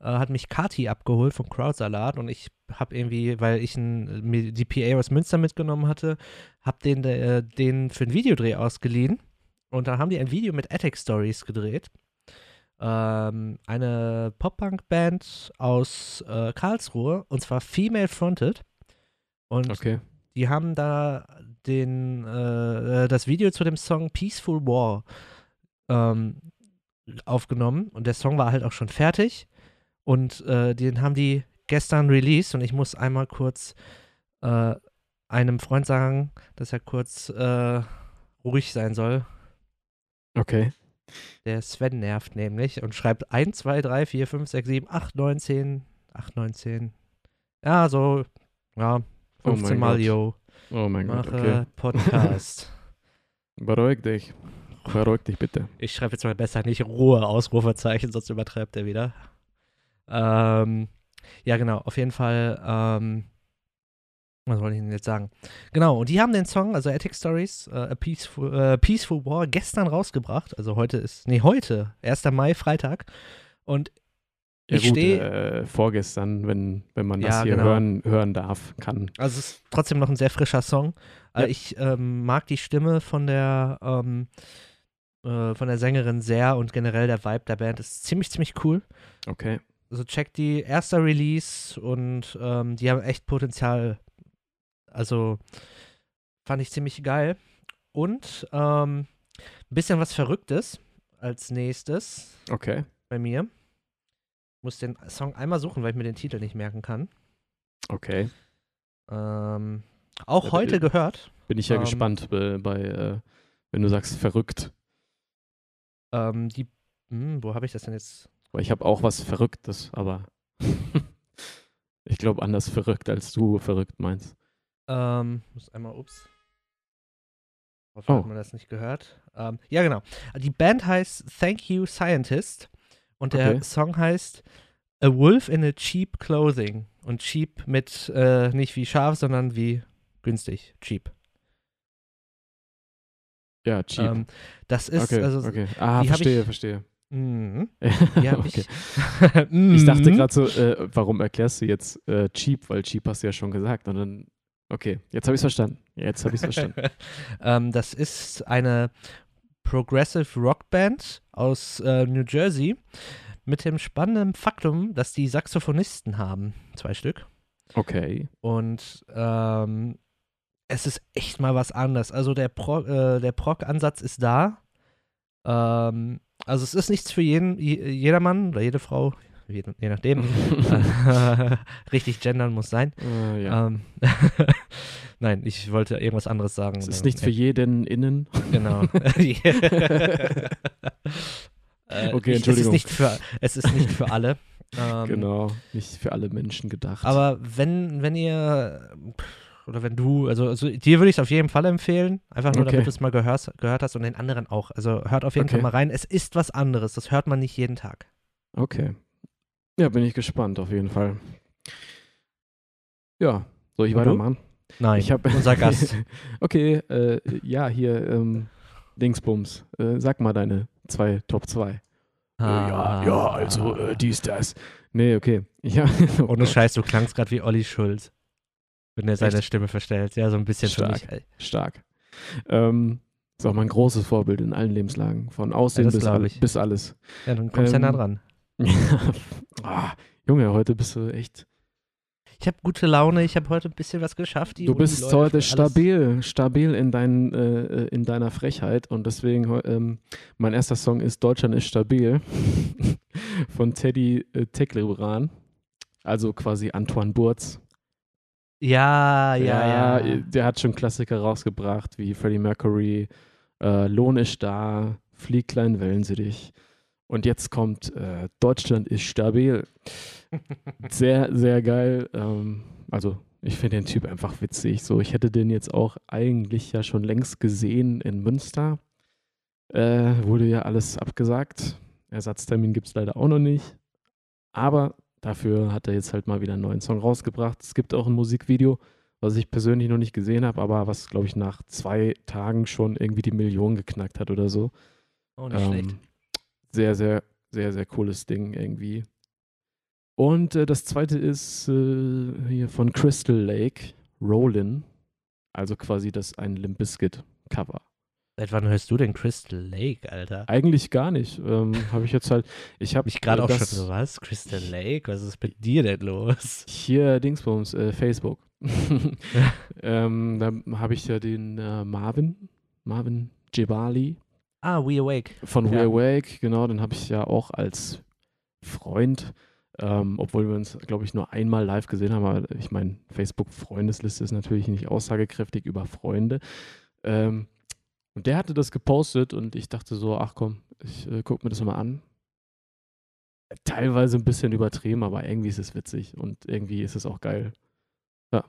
äh, hat mich Kati abgeholt vom Crowdsalat und ich habe irgendwie, weil ich ein, mir die PA aus Münster mitgenommen hatte, habe den, äh, den für einen Videodreh ausgeliehen und dann haben die ein Video mit Attic Stories gedreht. Ähm, eine Pop-Punk-Band aus äh, Karlsruhe und zwar Female Fronted und Okay. die haben da den, äh, äh, das Video zu dem Song Peaceful War ähm, aufgenommen und der Song war halt auch schon fertig und äh, den haben die gestern released und ich muss einmal kurz äh, einem Freund sagen, dass er kurz äh, ruhig sein soll. Okay. Der Sven nervt nämlich und schreibt 1, 2, 3, 4, 5, 6, 7, 8, 9, 10, 8, 9, 10. Ja, so, ja, Oh mein 15 Mal, Gott. yo. Oh mein Gott, Mache okay. Podcast. *laughs* Beruhig dich. Beruhig dich bitte. ich schreibe jetzt mal besser nicht Ruhe, Ausrufezeichen, sonst übertreibt er wieder. Ähm, ja, genau, auf jeden Fall, ähm, was wollte ich denn jetzt sagen? Genau, und die haben den Song, also Attic Stories, äh, A Peaceful, äh, Peaceful War, gestern rausgebracht. Also heute ist, nee, heute, 1. Mai, Freitag. Und Ja, Ich gut, steh- äh, vorgestern, wenn, wenn man das Ja, hier genau. hören, hören darf, kann. Also es ist trotzdem noch ein sehr frischer Song. Äh, Ja. Ich ähm, mag die Stimme von der ähm, äh, von der Sängerin sehr und generell der Vibe der Band ist ziemlich, ziemlich cool. Okay. Also checkt die erster Release und ähm, die haben echt Potenzial. Also fand ich ziemlich geil. Und ähm, ein bisschen was Verrücktes als nächstes Okay. bei mir. Muss den Song einmal suchen, weil ich mir den Titel nicht merken kann. Okay. Ähm, auch Ja, heute bitte. gehört. Bin ich ja Ähm, gespannt bei, bei äh, wenn du sagst verrückt. Ähm, die, hm, wo habe ich das denn jetzt? Ich habe auch was Verrücktes, aber *laughs* ich glaube anders verrückt, als du verrückt meinst. Ähm, muss einmal, ups. Hoffe, Oh. hat man das nicht gehört. Ähm, ja, genau. Die Band heißt Thank You Scientist und der Okay. Song heißt A Wolf in a Cheap Clothing. Und cheap mit äh, nicht wie scharf, sondern wie günstig. Cheap. Ja, cheap. Ähm, das ist, okay, also, okay. Ah, verstehe, ich- verstehe. Die hab *laughs* okay. ich. *laughs* Ich dachte Mhm. gerade so, äh, warum erklärst du jetzt äh, cheap? Weil cheap hast du ja schon gesagt. Und dann, okay, jetzt habe ich es verstanden. Jetzt habe ich es verstanden. *laughs* ähm, das ist eine Progressive Rock Band aus äh, New Jersey mit dem spannenden Faktum, dass die Saxophonisten haben. Zwei Stück. Okay. Und ähm, es ist echt mal was anderes. Also der, Pro, äh, der Prog-Ansatz ist da. Ähm, also es ist nichts für jeden, je- jedermann oder jede Frau, je, je nachdem. *laughs* *laughs* Richtig gendern muss sein. Äh, ja. Ähm, *laughs* Nein, ich wollte irgendwas anderes sagen. es ist Dann- nicht für jeden innen. Genau. Äh, Okay, ich- Es ist Entschuldigung. nicht für, es ist nicht für alle. Ähm, genau. Nicht für alle Menschen gedacht. Aber wenn, wenn ihr oder wenn du, also, also dir würde ich es auf jeden Fall empfehlen, einfach nur Okay. damit du es mal gehörst, gehört hast und den anderen auch. Also hört auf jeden Okay. Fall mal rein. Es ist was anderes, das hört man nicht jeden Tag. Okay. Ja, bin ich gespannt auf jeden Fall. Ja, soll ich weitermachen? Nein, Ich hab, unser Gast. *laughs* okay, äh, ja, hier, ähm, Dingsbums. Äh, sag mal deine zwei Top 2. Ah. äh, dies, das. Nee, okay. *laughs* Ja, oh Ohne Gott. Scheiß, du klangst gerade wie Olli Schulz. Wenn er seine Echt? Stimme verstellt. Ja, so ein bisschen Stark. für mich. Stark. Ähm, ist auch mein großes Vorbild in allen Lebenslagen. Von Aussehen das bis, all, bis alles. Ja, dann kommst du Ähm, ja nah dran. *laughs* ah, Junge, heute bist du echt. Ich habe gute Laune, ich habe heute ein bisschen was geschafft. Du bist heute stabil, stabil in, dein, äh, in deiner Frechheit und deswegen ähm, mein erster Song ist Deutschland ist stabil *laughs* von Teddy äh, Teklebran, also quasi Antoine Burz. Ja, ja, ja. Der hat schon Klassiker rausgebracht wie Freddie Mercury, äh, Lohn ist da, Flieg klein, Wellensittich. Und jetzt kommt äh, Deutschland ist stabil. *laughs* sehr, sehr geil. Ähm, also ich finde den Typ einfach witzig. So, ich hätte den jetzt auch eigentlich ja schon längst gesehen in Münster. Äh, wurde ja alles abgesagt. Ersatztermin gibt es leider auch noch nicht. Aber dafür hat er jetzt halt mal wieder einen neuen Song rausgebracht. Es gibt auch ein Musikvideo, was ich persönlich noch nicht gesehen habe, aber was, glaube ich, nach zwei Tagen schon irgendwie die Million geknackt hat oder so. Oh, nicht ähm, schlecht. Sehr, sehr, sehr, sehr cooles Ding irgendwie. Und äh, das zweite ist äh, hier von Crystal Lake, Rollin. Also quasi das ein Limp Bizkit Cover. Seit wann hörst du denn Crystal Lake, Alter? Eigentlich gar nicht. Ähm, habe ich jetzt halt. Ich habe mich gerade äh, auch schon so was. Crystal Lake, was ist mit dir denn los? Hier Dingsbums, äh, Facebook. *laughs* *laughs* ähm, da habe ich ja den äh, Marvin, Marvin Jebali. Ah, We Awake. Von We ja. Awake, genau. Den habe ich ja auch als Freund ähm, obwohl wir uns, glaube ich, nur einmal live gesehen haben. Aber ich meine, Facebook-Freundesliste ist natürlich nicht aussagekräftig über Freunde. Ähm, und der hatte das gepostet und ich dachte so, ach komm, ich äh, gucke mir das mal an. Teilweise ein bisschen übertrieben, aber irgendwie ist es witzig und irgendwie ist es auch geil. Ja.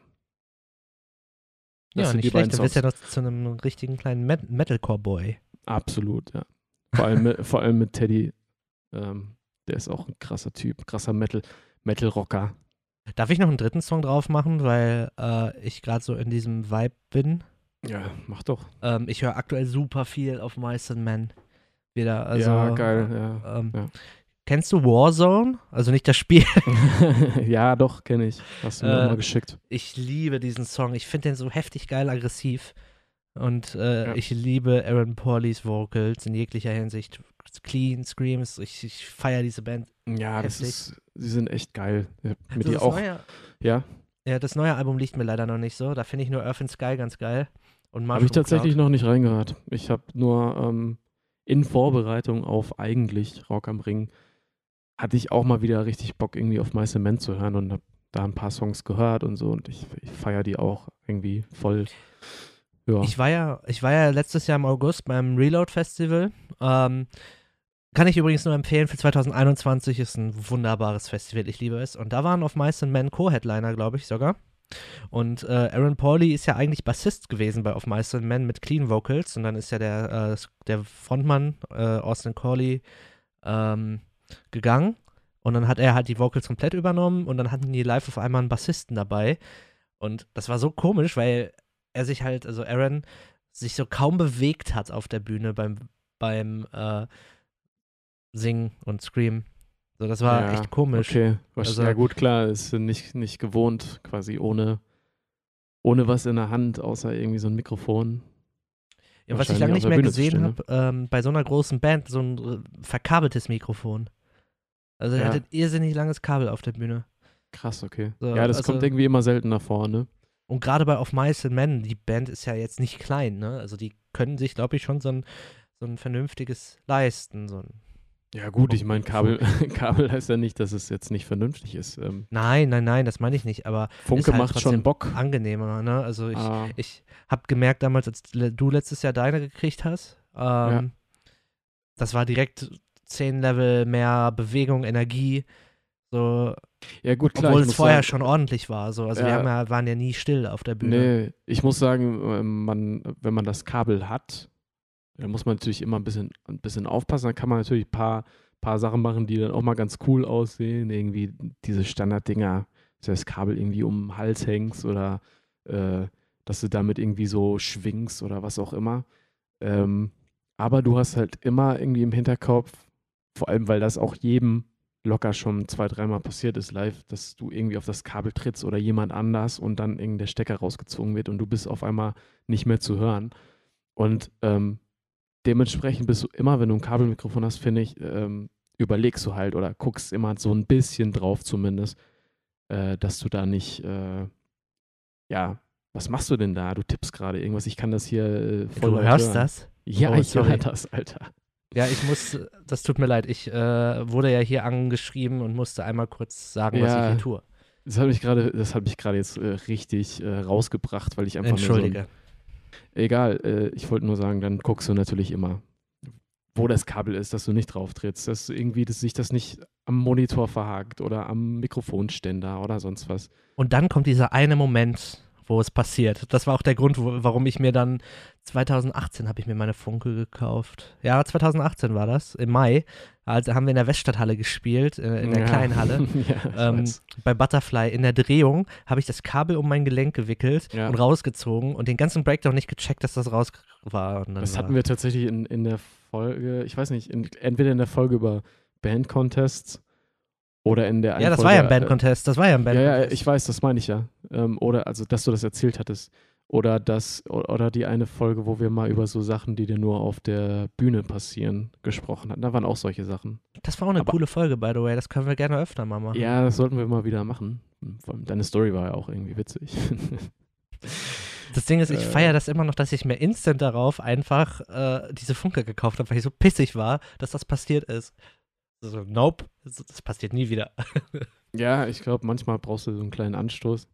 Das ja, nicht schlecht. Du bist ja noch zu einem richtigen kleinen Met Metalcore-Boy. Absolut, ja. Vor allem, mit, *laughs* vor allem mit Teddy. Ähm, der ist auch ein krasser Typ, krasser Metal, Metal-Rocker. Darf ich noch einen dritten Song drauf machen, weil äh, ich gerade so in diesem Vibe bin? Ja, mach doch. Ähm, ich höre aktuell super viel auf Mice and Men. Wieder, also, ja, geil, ja, ähm, ja. Kennst du Warzone? Also nicht das Spiel. *laughs* *laughs* ja, doch, kenne ich. Hast du mir äh, mal geschickt. Ich liebe diesen Song. Ich finde den so heftig geil aggressiv. Und äh, ja. ich liebe Aaron Pauleys Vocals in jeglicher Hinsicht. Clean, Screams, ich, ich feiere diese Band. Ja, heftig. das ist, sie sind echt geil. Mit dir auch. Neue, ja. Ja, das neue Album liegt mir leider noch nicht so. Da finde ich nur Earth and Sky ganz geil. Habe ich tatsächlich Cloud. noch nicht reingehört. Ich habe nur ähm, in Vorbereitung auf eigentlich Rock am Ring hatte ich auch mal wieder richtig Bock, irgendwie auf My Cement zu hören und habe da ein paar Songs gehört und so und ich, ich feiere die auch irgendwie voll. Ja. Ich war ja, ich war ja letztes Jahr im August beim Reload Festival. Ähm, kann ich übrigens nur empfehlen für 2021, ist ein wunderbares Festival, ich liebe es. Und da waren auf Mice Men Co-Headliner, glaube ich sogar. Und äh, Aaron Pauli ist ja eigentlich Bassist gewesen bei Of Mice Men mit Clean Vocals. Und dann ist ja der, äh, der Frontmann, äh, Austin Corley, ähm, gegangen. Und dann hat er halt die Vocals komplett übernommen und dann hatten die live auf einmal einen Bassisten dabei. Und das war so komisch, weil er sich halt, also Aaron, sich so kaum bewegt hat auf der Bühne beim, beim äh, Singen und Scream. So, das war ja, echt komisch. Okay, also, ja gut, klar, ist nicht, nicht gewohnt, quasi ohne, ohne was in der Hand, außer irgendwie so ein Mikrofon. Ja, was ich lange nicht mehr gesehen habe, ähm, bei so einer großen Band, so ein äh, verkabeltes Mikrofon. Also er ja. hatte ein irrsinnig langes Kabel auf der Bühne. Krass, okay. So, ja, das also, kommt irgendwie immer seltener vor, ne? Und gerade bei Of Mice and Men, die Band ist ja jetzt nicht klein, ne? Also die können sich, glaube ich, schon so ein, so ein vernünftiges leisten. So ein ja, gut, ich meine, Kabel, *laughs* Kabel heißt ja nicht, dass es jetzt nicht vernünftig ist. Ähm nein, nein, nein, das meine ich nicht, aber Funke halt macht schon Bock. Angenehmer, ne? Also ich, ah. ich habe gemerkt damals, als du letztes Jahr deine gekriegt hast, ähm, ja. das war direkt zehn Level mehr Bewegung, Energie. So, ja, gut, klar. Obwohl es vorher sagen, schon ordentlich war. So. Also ja, wir ja, waren ja nie still auf der Bühne. Nee, ich muss sagen, ähm, man, wenn man das Kabel hat, da muss man natürlich immer ein bisschen, ein bisschen aufpassen. Da kann man natürlich ein paar, paar Sachen machen, die dann auch mal ganz cool aussehen. Irgendwie diese Standarddinger, dass du das Kabel irgendwie um den Hals hängst oder äh, dass du damit irgendwie so schwingst oder was auch immer. Ähm, aber du hast halt immer irgendwie im Hinterkopf, vor allem weil das auch jedem locker schon zwei, dreimal passiert ist live, dass du irgendwie auf das Kabel trittst oder jemand anders und dann irgendwie der Stecker rausgezogen wird und du bist auf einmal nicht mehr zu hören. Und ähm, dementsprechend bist du immer, wenn du ein Kabelmikrofon hast, finde ich, ähm, überlegst du halt oder guckst immer so ein bisschen drauf zumindest, äh, dass du da nicht, äh, ja, was machst du denn da? Du tippst gerade irgendwas, ich kann das hier äh, voll Du hörst hören. das? Ja, oh, ich höre das, Alter. Ja, ich muss, das tut mir leid, ich äh, wurde ja hier angeschrieben und musste einmal kurz sagen, ja, was ich hier tue. Das habe ich gerade, das habe ich gerade jetzt äh, richtig äh, rausgebracht, weil ich einfach Entschuldige. Nur so ein, Egal, äh, ich wollte nur sagen, dann guckst du natürlich immer, wo das Kabel ist, dass du nicht drauf trittst, dass irgendwie dass sich das nicht am Monitor verhakt oder am Mikrofonständer oder sonst was. Und dann kommt dieser eine Moment, wo es passiert. Das war auch der Grund, wo, warum ich mir dann 2018 habe ich mir meine Funke gekauft. Ja, 2018 war das, im Mai. Also haben wir in der Weststadthalle gespielt, äh, in der Ja. kleinen Halle. *laughs* ja, ähm, bei Butterfly in der Drehung habe ich das Kabel um mein Gelenk gewickelt Ja. und rausgezogen und den ganzen Breakdown nicht gecheckt, dass das raus war. Und dann Das war, hatten wir tatsächlich in, in der Folge, ich weiß nicht, in, entweder in der Folge über Band-Contests oder in der Ja, das war ja ein äh, Band-Contest. Das war ja ein Ja, ja, Band-Contest. ich weiß, das meine ich ja. Ähm, oder, also, dass du das erzählt hattest. Oder das, oder die eine Folge, wo wir mal über so Sachen, die dir nur auf der Bühne passieren, gesprochen hatten. Da waren auch solche Sachen. Das war auch eine Aber- coole Folge, by the way. Das können wir gerne öfter mal machen. Ja, das sollten wir mal wieder machen. Vor allem Deine Story war ja auch irgendwie witzig. *laughs* Das Ding ist, ich Äh. feiere das immer noch, dass ich mir instant darauf einfach äh, diese Funke gekauft habe, weil ich so pissig war, dass das passiert ist. So, nope, das, passiert nie wieder. *laughs* ja, ich glaube, manchmal brauchst du so einen kleinen Anstoß.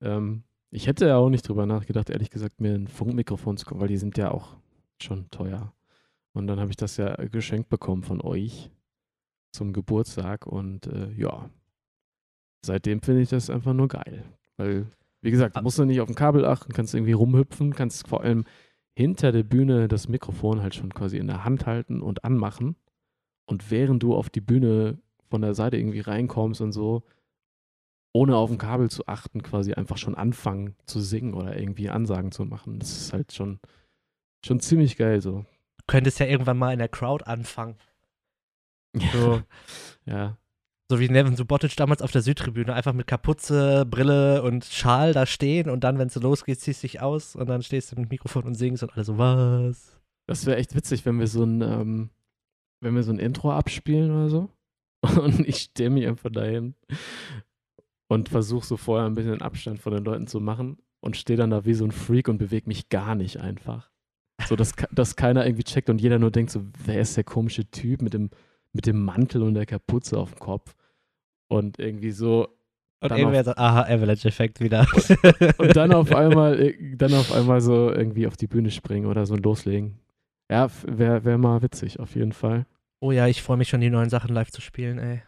Ähm, ich hätte ja auch nicht drüber nachgedacht, ehrlich gesagt, mir ein Funkmikrofon zu kaufen, weil die sind ja auch schon teuer. Und dann habe ich das ja geschenkt bekommen von euch zum Geburtstag und äh, ja, seitdem finde ich das einfach nur geil. Weil, wie gesagt, Ah. musst du nicht auf dem Kabel achten, kannst irgendwie rumhüpfen, kannst vor allem hinter der Bühne das Mikrofon halt schon quasi in der Hand halten und anmachen. Und während du auf die Bühne von der Seite irgendwie reinkommst und so, ohne auf dem Kabel zu achten, quasi einfach schon anfangen zu singen oder irgendwie Ansagen zu machen. Das ist halt schon, schon ziemlich geil so. Du könntest ja irgendwann mal in der Crowd anfangen. So, *laughs* Ja, so wie Nevin Subotic damals auf der Südtribüne, einfach mit Kapuze, Brille und Schal da stehen und dann, wenn es so losgeht, ziehst du dich aus und dann stehst du mit dem Mikrofon und singst und alle so, was? das wäre echt witzig, wenn wir so ein, ähm, wenn wir so ein Intro abspielen oder so. *laughs* Und ich stehe mich einfach dahin und versuche so vorher ein bisschen Abstand von den Leuten zu machen und stehe dann da wie so ein Freak und bewege mich gar nicht einfach. So, dass, dass keiner irgendwie checkt und jeder nur denkt so, wer ist der komische Typ mit dem, mit dem Mantel und der Kapuze auf dem Kopf? Und irgendwie so, Und Dann irgendwer sagt, aha, Avalanche-Effekt wieder. und dann auf *laughs* einmal, äh, dann auf einmal so irgendwie auf die Bühne springen oder so loslegen. Ja, wäre wär mal witzig, auf jeden Fall. Oh ja, ich freue mich schon, die neuen Sachen live zu spielen, ey.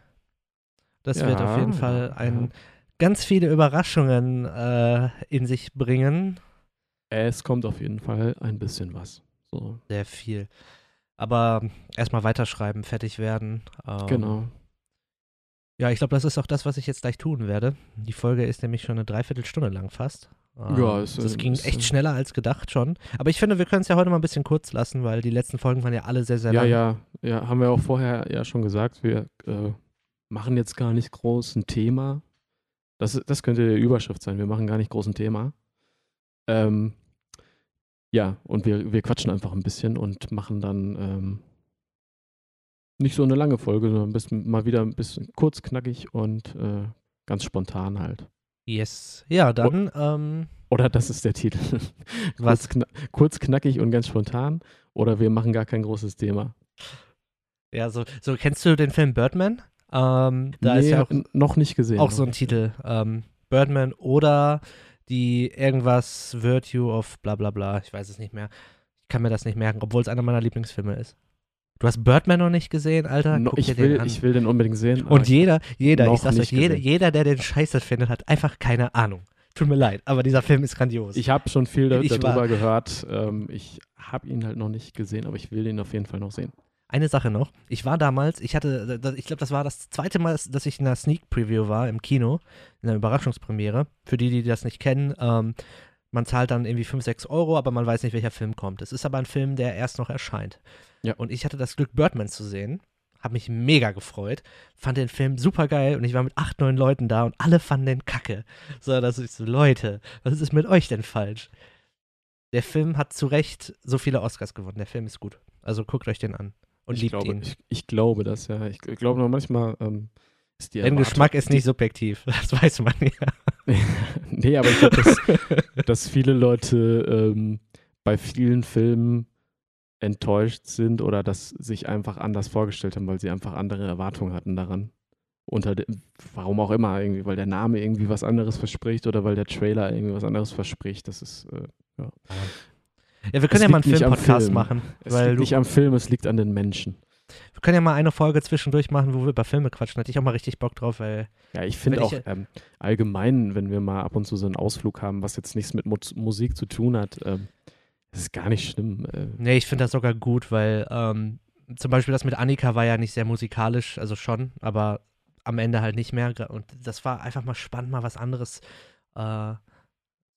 Das wird auf Ja, jeden Fall ja, ein, ja. ganz viele Überraschungen äh, in sich bringen. Es kommt auf jeden Fall ein bisschen was. So, Sehr viel. Aber erstmal weiterschreiben, fertig werden. Ähm, genau. Ja, ich glaube, das ist auch das, was ich jetzt gleich tun werde. Die Folge ist nämlich schon eine Dreiviertelstunde lang fast. Ähm, Ja, es, Das äh, ging echt schneller als gedacht schon. Aber ich finde, wir können es ja heute mal ein bisschen kurz lassen, weil die letzten Folgen waren ja alle sehr, sehr Ja, lang. ja, ja, haben wir auch vorher ja schon gesagt, wir äh, machen jetzt gar nicht groß ein Thema. Das, das könnte die Überschrift sein, wir machen gar nicht groß ein Thema. Ähm, ja, und wir, wir quatschen einfach ein bisschen und machen dann ähm, nicht so eine lange Folge, sondern ein bisschen, mal wieder ein bisschen kurz, knackig und äh, ganz spontan halt. Yes. Ja, dann, ähm, Oder das ist der Titel. *laughs* Was? kurz, kna kurz, knackig und ganz spontan. Oder wir machen gar kein großes Thema. ja, so, so kennst du den Film Birdman? Ähm, da ist Nee, ja auch, noch nicht gesehen. auch so ein Titel. Ähm, Birdman oder die irgendwas Virtue of bla bla bla. Ich weiß es nicht mehr. Ich kann mir das nicht merken, obwohl es einer meiner Lieblingsfilme ist. Du hast Birdman noch nicht gesehen, Alter? No, ich, will, ich will den unbedingt sehen. Und jeder, jeder, ich sag's euch, jeder, jeder, der den Scheiße findet, hat einfach keine Ahnung. Tut mir leid, aber dieser Film ist grandios. Ich habe schon viel da, Ich war- darüber gehört. Ähm, ich habe ihn halt noch nicht gesehen, aber ich will ihn auf jeden Fall noch sehen. Eine Sache noch. Ich war damals, ich hatte, ich glaube, das war das zweite Mal, dass ich in einer Sneak Preview war im Kino, in einer Überraschungspremiere. Für die, die das nicht kennen, ähm, man zahlt dann irgendwie 5, 6 Euro, aber man weiß nicht, welcher Film kommt. Es ist aber ein Film, der erst noch erscheint. Ja. Und ich hatte das Glück, Birdman zu sehen. Habe mich mega gefreut. Fand den Film super geil und ich war mit acht, neun Leuten da und alle fanden den kacke. So, dass ich so, Leute, was ist mit euch denn falsch? Der Film hat zu Recht so viele Oscars gewonnen. Der Film ist gut. Also guckt euch den an und ich, liebt glaube, ihn. Ich, ich glaube das, ja. Ich, ich glaube noch manchmal ähm, ist die Erwartung- Geschmack ist nicht subjektiv, *laughs* das weiß man ja. *laughs* nee, aber ich glaube, dass, dass viele Leute ähm, bei vielen Filmen enttäuscht sind oder das sich einfach anders vorgestellt haben, weil sie einfach andere Erwartungen hatten daran. Unter dem, warum auch immer, irgendwie, weil der Name irgendwie was anderes verspricht oder weil der Trailer irgendwie was anderes verspricht. Das ist, äh, Ja, wir können Es ja mal einen Filmpodcast Film. machen. Es weil liegt nicht am Film, es liegt an den Menschen. Wir können ja mal eine Folge zwischendurch machen, wo wir über Filme quatschen. Hätte ich auch mal richtig Bock drauf, weil. Ja, ich finde auch ich- ähm, allgemein, wenn wir mal ab und zu so einen Ausflug haben, was jetzt nichts mit Mu Musik zu tun hat, ähm, das ist gar nicht schlimm. Äh, Nee, ich finde das sogar gut, weil ähm, zum Beispiel das mit Annika war ja nicht sehr musikalisch, also schon, aber am Ende halt nicht mehr. Und das war einfach mal spannend, mal was anderes. Äh,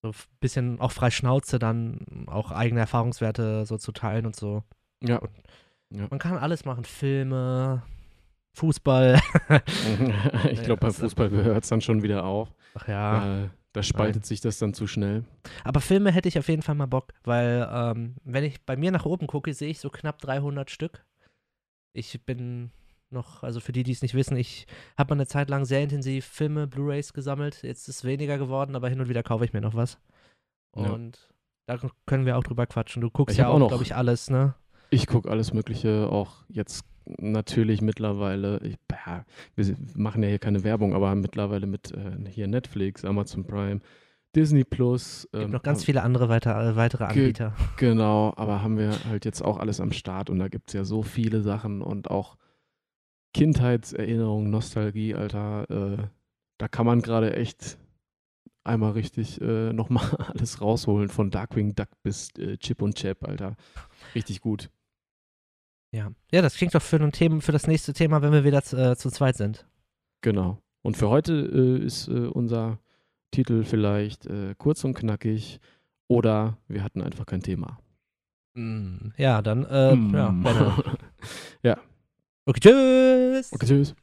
so ein bisschen auch frei Schnauze dann auch eigene Erfahrungswerte so zu teilen und so. ja. Man kann alles machen, Filme, Fußball. *laughs* ich Ja, glaube, beim das- Fußball hört es dann schon wieder auf. Ach ja. Äh, da spaltet sich das dann zu schnell. Aber Filme hätte ich auf jeden Fall mal Bock, weil ähm, wenn ich bei mir nach oben gucke, sehe ich so knapp 300 Stück. Ich bin noch, also für die, die es nicht wissen, ich habe mal eine Zeit lang sehr intensiv Filme, Blu-rays gesammelt. Jetzt ist es weniger geworden, aber hin und wieder kaufe ich mir noch was. Ja. Und da können wir auch drüber quatschen. Du guckst Ich ja auch auch, noch- glaube ich, alles, ne? Ich gucke alles Mögliche, auch jetzt natürlich mittlerweile. Ich, ja, wir machen ja hier keine Werbung, aber mittlerweile mit äh, hier Netflix, Amazon Prime, Disney Plus. Es gibt ähm, noch ganz viele andere weiter, äh, weitere Ge- Anbieter. Genau, aber haben wir halt jetzt auch alles am Start und da gibt es ja so viele Sachen und auch Kindheitserinnerungen, Nostalgie, Alter. Äh, da kann man gerade echt einmal richtig äh, nochmal *laughs* alles rausholen, von Darkwing Duck bis äh, Chip und Chap, Alter. Richtig gut. Ja. ja, das klingt doch für, ein Thema, für das nächste Thema, wenn wir wieder äh, zu zweit sind. Genau. Und für heute äh, ist äh, unser Titel vielleicht äh, kurz und knackig oder wir hatten einfach kein Thema. Mm, Ja, dann, äh, ja, Mm. Benne. *laughs* ja, Okay, tschüss. okay, tschüss.